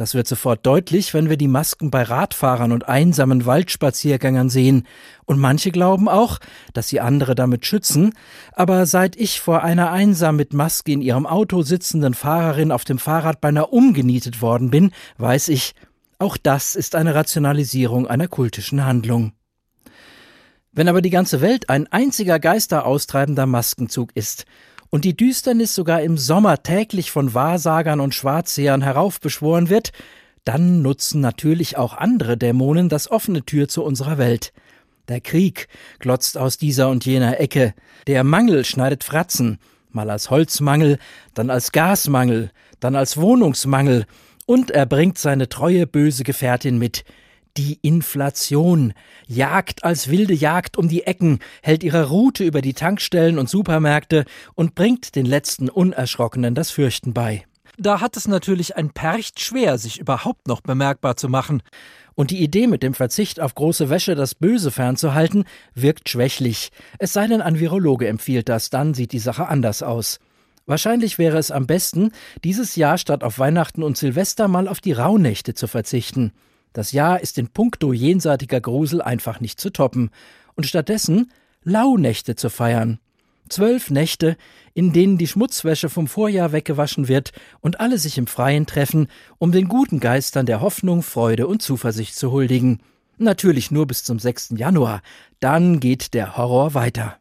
Das wird sofort deutlich, wenn wir die Masken bei Radfahrern und einsamen Waldspaziergängern sehen. Und manche glauben auch, dass sie andere damit schützen. Aber seit ich vor einer einsam mit Maske in ihrem Auto sitzenden Fahrerin auf dem Fahrrad beinahe umgenietet worden bin, weiß ich, auch das ist eine Rationalisierung einer kultischen Handlung. Wenn aber die ganze Welt ein einziger geisteraustreibender Maskenzug ist und die Düsternis sogar im Sommer täglich von Wahrsagern und Schwarzsehern heraufbeschworen wird, dann nutzen natürlich auch andere Dämonen das offene Tür zu unserer Welt. Der Krieg glotzt aus dieser und jener Ecke, der Mangel schneidet Fratzen, mal als Holzmangel, dann als Gasmangel, dann als Wohnungsmangel, und er bringt seine treue böse Gefährtin mit, die Inflation jagt als wilde Jagd um die Ecken, hält ihre Route über die Tankstellen und Supermärkte und bringt den letzten Unerschrockenen das Fürchten bei. Da hat es natürlich ein Percht schwer, sich überhaupt noch bemerkbar zu machen. Und die Idee mit dem Verzicht auf große Wäsche das Böse fernzuhalten, wirkt schwächlich. Es sei denn, ein Virologe empfiehlt das, dann sieht die Sache anders aus. Wahrscheinlich wäre es am besten, dieses Jahr statt auf Weihnachten und Silvester mal auf die Rauhnächte zu verzichten. Das Jahr ist in puncto jenseitiger Grusel einfach nicht zu toppen und stattdessen Launächte zu feiern. Zwölf Nächte, in denen die Schmutzwäsche vom Vorjahr weggewaschen wird und alle sich im Freien treffen, um den guten Geistern der Hoffnung, Freude und Zuversicht zu huldigen. Natürlich nur bis zum 6. Januar. Dann geht der Horror weiter.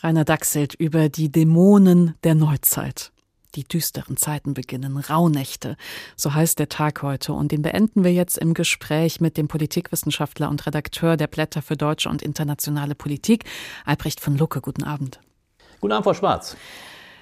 Rainer Dachselt über die Dämonen der Neuzeit die düsteren Zeiten beginnen, Rauhnächte. So heißt der Tag heute. Und den beenden wir jetzt im Gespräch mit dem Politikwissenschaftler und Redakteur der Blätter für deutsche und internationale Politik, Albrecht von Lucke. Guten Abend. Guten Abend, Frau Schwarz.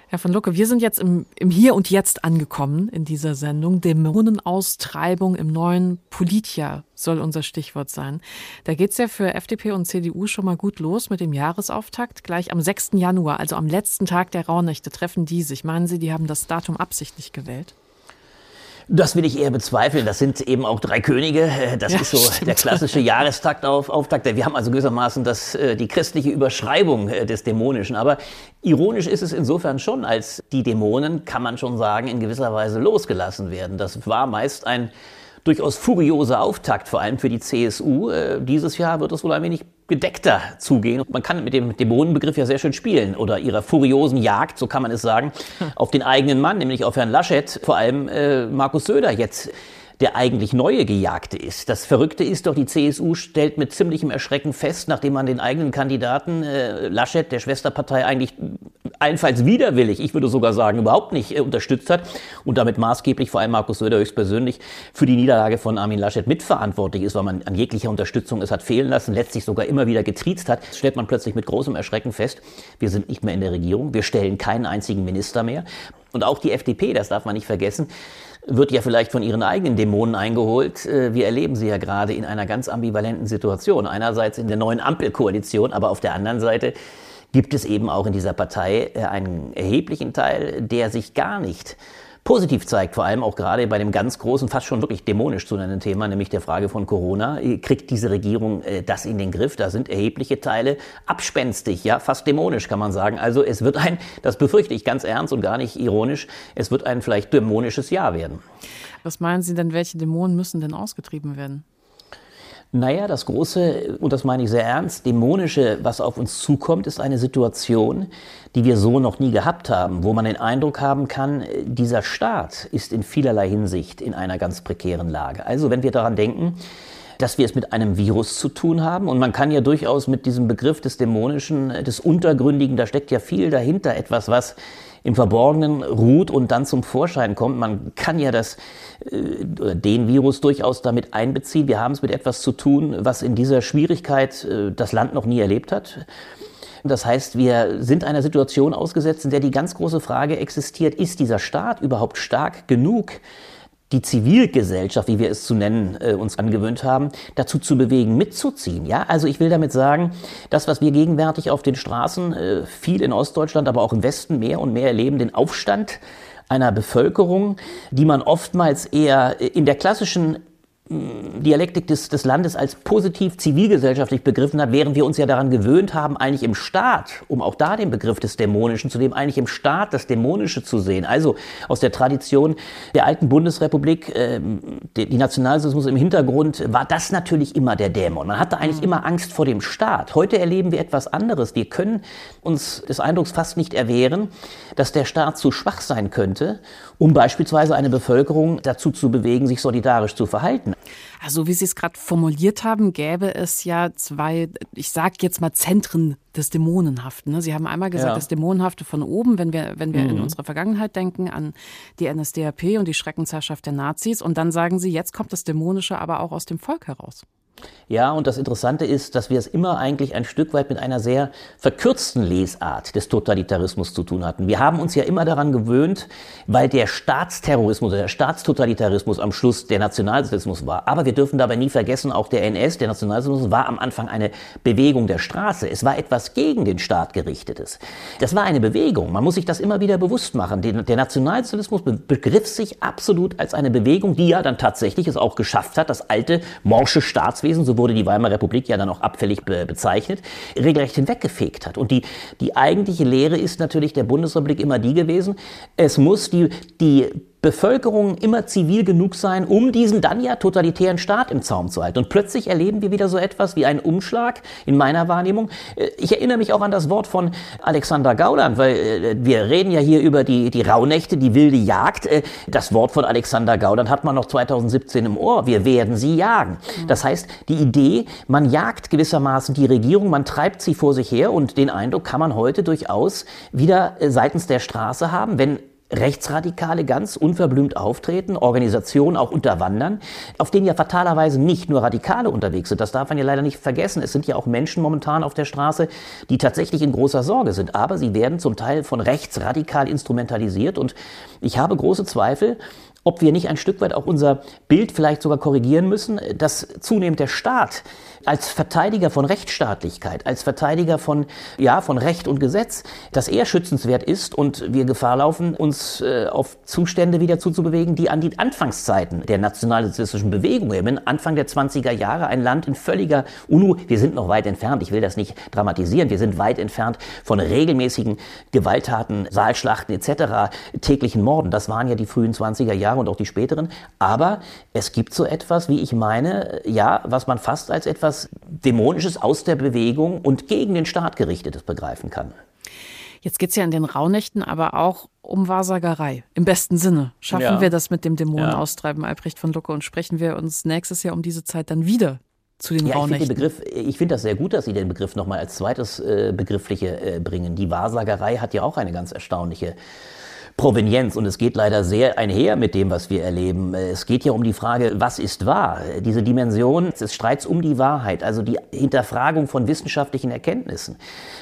Herr von Lucke, wir sind jetzt im, im Hier und Jetzt angekommen in dieser Sendung. Dämonenaustreibung im neuen Politjahr soll unser Stichwort sein. Da geht's ja für FDP und CDU schon mal gut los mit dem Jahresauftakt. Gleich am 6. Januar, also am letzten Tag der Rauhnächte, treffen die sich. Meinen Sie, die haben das Datum absichtlich gewählt? Das will ich eher bezweifeln. Das sind eben auch drei Könige. Das ja, ist so stimmt. der klassische Jahrestaktauftakt. Wir haben also gewissermaßen das, äh, die christliche Überschreibung äh, des Dämonischen. Aber ironisch ist es insofern schon, als die Dämonen, kann man schon sagen, in gewisser Weise losgelassen werden. Das war meist ein durchaus furioser Auftakt, vor allem für die CSU. Äh, dieses Jahr wird es wohl ein wenig gedeckter zugehen. Man kann mit dem Dämonenbegriff ja sehr schön spielen oder ihrer furiosen Jagd, so kann man es sagen, auf den eigenen Mann, nämlich auf Herrn Laschet, vor allem äh, Markus Söder jetzt der eigentlich neue Gejagte ist. Das Verrückte ist doch, die CSU stellt mit ziemlichem Erschrecken fest, nachdem man den eigenen Kandidaten äh, Laschet, der Schwesterpartei, eigentlich allenfalls widerwillig, ich würde sogar sagen, überhaupt nicht äh, unterstützt hat und damit maßgeblich vor allem Markus Söder höchstpersönlich für die Niederlage von Armin Laschet mitverantwortlich ist, weil man an jeglicher Unterstützung es hat fehlen lassen, letztlich sogar immer wieder getriezt hat, stellt man plötzlich mit großem Erschrecken fest, wir sind nicht mehr in der Regierung, wir stellen keinen einzigen Minister mehr. Und auch die FDP, das darf man nicht vergessen, wird ja vielleicht von ihren eigenen Dämonen eingeholt. Äh, wir erleben sie ja gerade in einer ganz ambivalenten Situation. Einerseits in der neuen Ampelkoalition, aber auf der anderen Seite gibt es eben auch in dieser Partei äh, einen erheblichen Teil, der sich gar nicht positiv zeigt, vor allem auch gerade bei dem ganz großen, fast schon wirklich dämonisch zu nennen Thema, nämlich der Frage von Corona. Kriegt diese Regierung äh, das in den Griff? Da sind erhebliche Teile abspenstig, ja, fast dämonisch kann man sagen. Also es wird ein, das befürchte ich ganz ernst und gar nicht ironisch, es wird ein vielleicht dämonisches Jahr werden. Was meinen Sie denn, welche Dämonen müssen denn ausgetrieben werden? Naja, das große, und das meine ich sehr ernst, dämonische, was auf uns zukommt, ist eine Situation, die wir so noch nie gehabt haben, wo man den Eindruck haben kann, dieser Staat ist in vielerlei Hinsicht in einer ganz prekären Lage. Also wenn wir daran denken, dass wir es mit einem Virus zu tun haben. Und man kann ja durchaus mit diesem Begriff des Dämonischen, des Untergründigen, da steckt ja viel dahinter, etwas, was im Verborgenen ruht und dann zum Vorschein kommt. Man kann ja das, äh, den Virus durchaus damit einbeziehen. Wir haben es mit etwas zu tun, was in dieser Schwierigkeit äh, das Land noch nie erlebt hat. Das heißt, wir sind einer Situation ausgesetzt, in der die ganz große Frage existiert, ist dieser Staat überhaupt stark genug, die Zivilgesellschaft, wie wir es zu nennen, äh, uns angewöhnt haben, dazu zu bewegen, mitzuziehen. Ja, also ich will damit sagen, das, was wir gegenwärtig auf den Straßen, äh, viel in Ostdeutschland, aber auch im Westen mehr und mehr erleben, den Aufstand einer Bevölkerung, die man oftmals eher in der klassischen Dialektik des, des Landes als positiv zivilgesellschaftlich begriffen hat, während wir uns ja daran gewöhnt haben, eigentlich im Staat, um auch da den Begriff des Dämonischen zu nehmen, eigentlich im Staat das Dämonische zu sehen. Also aus der Tradition der alten Bundesrepublik, äh, die, die Nationalsozialismus im Hintergrund, war das natürlich immer der Dämon. Man hatte eigentlich mhm. immer Angst vor dem Staat. Heute erleben wir etwas anderes. Wir können uns des Eindrucks fast nicht erwehren, dass der Staat zu schwach sein könnte, um beispielsweise eine Bevölkerung dazu zu bewegen, sich solidarisch zu verhalten. Also wie Sie es gerade formuliert haben, gäbe es ja zwei, ich sage jetzt mal Zentren des Dämonenhaften. Ne? Sie haben einmal gesagt, ja. das Dämonenhafte von oben, wenn wir, wenn wir mhm. in unsere Vergangenheit denken, an die NSDAP und die Schreckensherrschaft der Nazis. Und dann sagen Sie, jetzt kommt das Dämonische aber auch aus dem Volk heraus. Ja, und das Interessante ist, dass wir es immer eigentlich ein Stück weit mit einer sehr verkürzten Lesart des Totalitarismus zu tun hatten. Wir haben uns ja immer daran gewöhnt, weil der Staatsterrorismus, der Staatstotalitarismus am Schluss der Nationalsozialismus war. Aber wir dürfen dabei nie vergessen, auch der NS, der Nationalsozialismus, war am Anfang eine Bewegung der Straße. Es war etwas gegen den Staat gerichtetes. Das war eine Bewegung. Man muss sich das immer wieder bewusst machen. Der Nationalsozialismus begriff sich absolut als eine Bewegung, die ja dann tatsächlich es auch geschafft hat, das alte morsche Staatswesen Staatswesen, so wurde die Weimarer Republik ja dann auch abfällig be bezeichnet, regelrecht hinweggefegt hat. Und die, die eigentliche Lehre ist natürlich der Bundesrepublik immer die gewesen, es muss die, die Bevölkerung immer zivil genug sein, um diesen dann ja totalitären Staat im Zaum zu halten. Und plötzlich erleben wir wieder so etwas wie einen Umschlag in meiner Wahrnehmung. Äh, ich erinnere mich auch an das Wort von Alexander Gauland, weil äh, wir reden ja hier über die, die Rauhnächte, die wilde Jagd. Äh, das Wort von Alexander Gauland hat man noch 2017 im Ohr. Wir werden sie jagen. Das heißt, die Idee, man jagt gewissermaßen die Regierung, man treibt sie vor sich her und den Eindruck kann man heute durchaus wieder seitens der Straße haben, wenn Rechtsradikale ganz unverblümt auftreten, Organisationen auch unterwandern, auf denen ja fatalerweise nicht nur Radikale unterwegs sind. Das darf man ja leider nicht vergessen. Es sind ja auch Menschen momentan auf der Straße, die tatsächlich in großer Sorge sind. Aber sie werden zum Teil von rechtsradikal instrumentalisiert. Und ich habe große Zweifel, ob wir nicht ein Stück weit auch unser Bild vielleicht sogar korrigieren müssen, dass zunehmend der Staat als Verteidiger von Rechtsstaatlichkeit, als Verteidiger von, ja, von Recht und Gesetz, dass er schützenswert ist und wir Gefahr laufen, uns äh, auf Zustände wieder zuzubewegen, die an die Anfangszeiten der nationalsozialistischen Bewegung erinnern. Anfang der 20er Jahre ein Land in völliger UNO. Wir sind noch weit entfernt, ich will das nicht dramatisieren, wir sind weit entfernt von regelmäßigen Gewalttaten, Saalschlachten etc., täglichen Morden. Das waren ja die frühen 20er Jahre und auch die späteren. Aber es gibt so etwas, wie ich meine, ja, was man fast als etwas Dämonisches aus der Bewegung und gegen den Staat gerichtetes begreifen kann. Jetzt geht es ja in den Rauhnächten aber auch um Wahrsagerei. Im besten Sinne. Schaffen ja. wir das mit dem Dämonenaustreiben ja. Albrecht von Lucke und sprechen wir uns nächstes Jahr um diese Zeit dann wieder zu den ja, Rauhnächten? Ich finde find das sehr gut, dass Sie den Begriff nochmal als zweites äh, Begriffliche äh, bringen. Die Wahrsagerei hat ja auch eine ganz erstaunliche Provenienz. Und es geht leider sehr einher mit dem, was wir erleben. Es geht ja um die Frage, was ist wahr? Diese Dimension des Streits um die Wahrheit, also die Hinterfragung von wissenschaftlichen Erkenntnissen.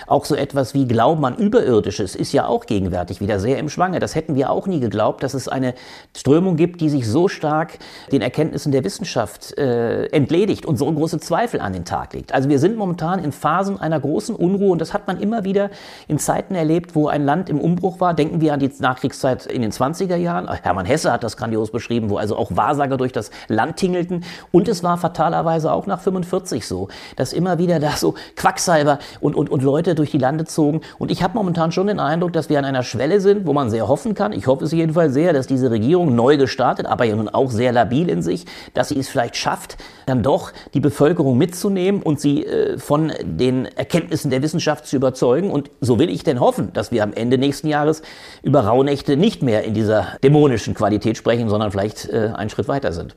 Auch so etwas wie Glauben an Überirdisches ist ja auch gegenwärtig wieder sehr im Schwange. Das hätten wir auch nie geglaubt, dass es eine Strömung gibt, die sich so stark den Erkenntnissen der Wissenschaft äh, entledigt und so große Zweifel an den Tag legt. Also wir sind momentan in Phasen einer großen Unruhe und das hat man immer wieder in Zeiten erlebt, wo ein Land im Umbruch war. Denken wir an die Nach Nachkriegszeit in den 20er Jahren. Hermann Hesse hat das grandios beschrieben, wo also auch Wahrsager durch das Land tingelten. Und es war fatalerweise auch nach 45 so, dass immer wieder da so Quacksalber und, und, und Leute durch die Lande zogen. Und ich habe momentan schon den Eindruck, dass wir an einer Schwelle sind, wo man sehr hoffen kann. Ich hoffe es jedenfalls sehr, dass diese Regierung neu gestartet, aber ja nun auch sehr labil in sich, dass sie es vielleicht schafft, dann doch die Bevölkerung mitzunehmen und sie äh, von den Erkenntnissen der Wissenschaft zu überzeugen. Und so will ich denn hoffen, dass wir am Ende nächsten Jahres über Rauhnächte nicht mehr in dieser dämonischen Qualität sprechen, sondern vielleicht äh, einen Schritt weiter sind.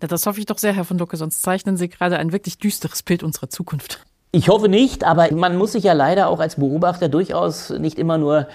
Das hoffe ich doch sehr, Herr von Lucke, sonst zeichnen Sie gerade ein wirklich düsteres Bild unserer Zukunft. Ich hoffe nicht, aber man muss sich ja leider auch als Beobachter durchaus nicht immer nur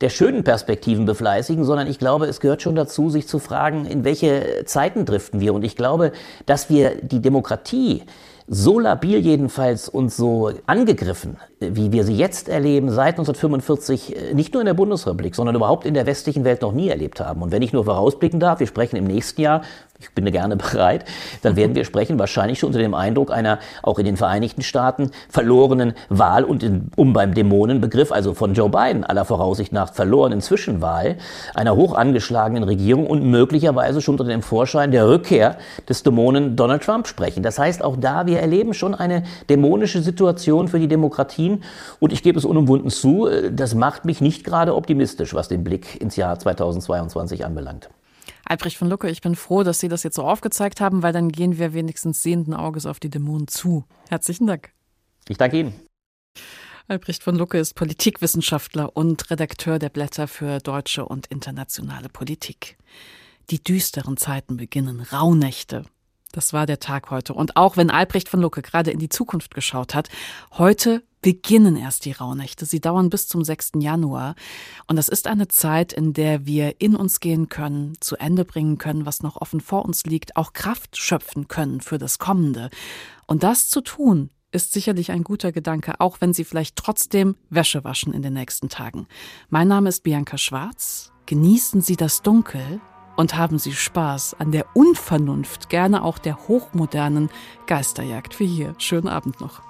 der schönen Perspektiven befleißigen, sondern ich glaube, es gehört schon dazu, sich zu fragen, in welche Zeiten driften wir. Und ich glaube, dass wir die Demokratie so labil jedenfalls und so angegriffen, wie wir sie jetzt erleben, seit 1945, äh, nicht nur in der Bundesrepublik, sondern überhaupt in der westlichen Welt noch nie erlebt haben. Und wenn ich nur vorausblicken darf, wir sprechen im nächsten Jahr ich bin gerne bereit, dann werden wir sprechen, wahrscheinlich schon unter dem Eindruck einer auch in den Vereinigten Staaten verlorenen Wahl und in, um beim Dämonenbegriff, also von Joe Biden aller Voraussicht nach verlorenen Zwischenwahl, einer hoch angeschlagenen Regierung und möglicherweise schon unter dem Vorschein der Rückkehr des Dämonen Donald Trump sprechen. Das heißt, auch da, wir erleben schon eine dämonische Situation für die Demokratien und ich gebe es unumwunden zu, äh, das macht mich nicht gerade optimistisch, was den Blick ins Jahr 2022 anbelangt. Albrecht von Lucke, ich bin froh, dass Sie das jetzt so aufgezeigt haben, weil dann gehen wir wenigstens sehenden Auges auf die Dämonen zu. Herzlichen Dank. Ich danke Ihnen. Albrecht von Lucke ist Politikwissenschaftler und Redakteur der Blätter für deutsche und internationale Politik. Die düsteren Zeiten beginnen, Rauhnächte. Das war der Tag heute. Und auch wenn Albrecht von Lucke gerade in die Zukunft geschaut hat, heute beginnen erst die Rauhnächte. Sie dauern bis zum 6. Januar. Und das ist eine Zeit, in der wir in uns gehen können, zu Ende bringen können, was noch offen vor uns liegt, auch Kraft schöpfen können für das Kommende. Und das zu tun, ist sicherlich ein guter Gedanke, auch wenn Sie vielleicht trotzdem Wäsche waschen in den nächsten Tagen. Mein Name ist Bianca Schwarz. Genießen Sie das Dunkel und haben Sie Spaß an der Unvernunft, gerne auch der hochmodernen Geisterjagd wie hier. Schönen Abend noch.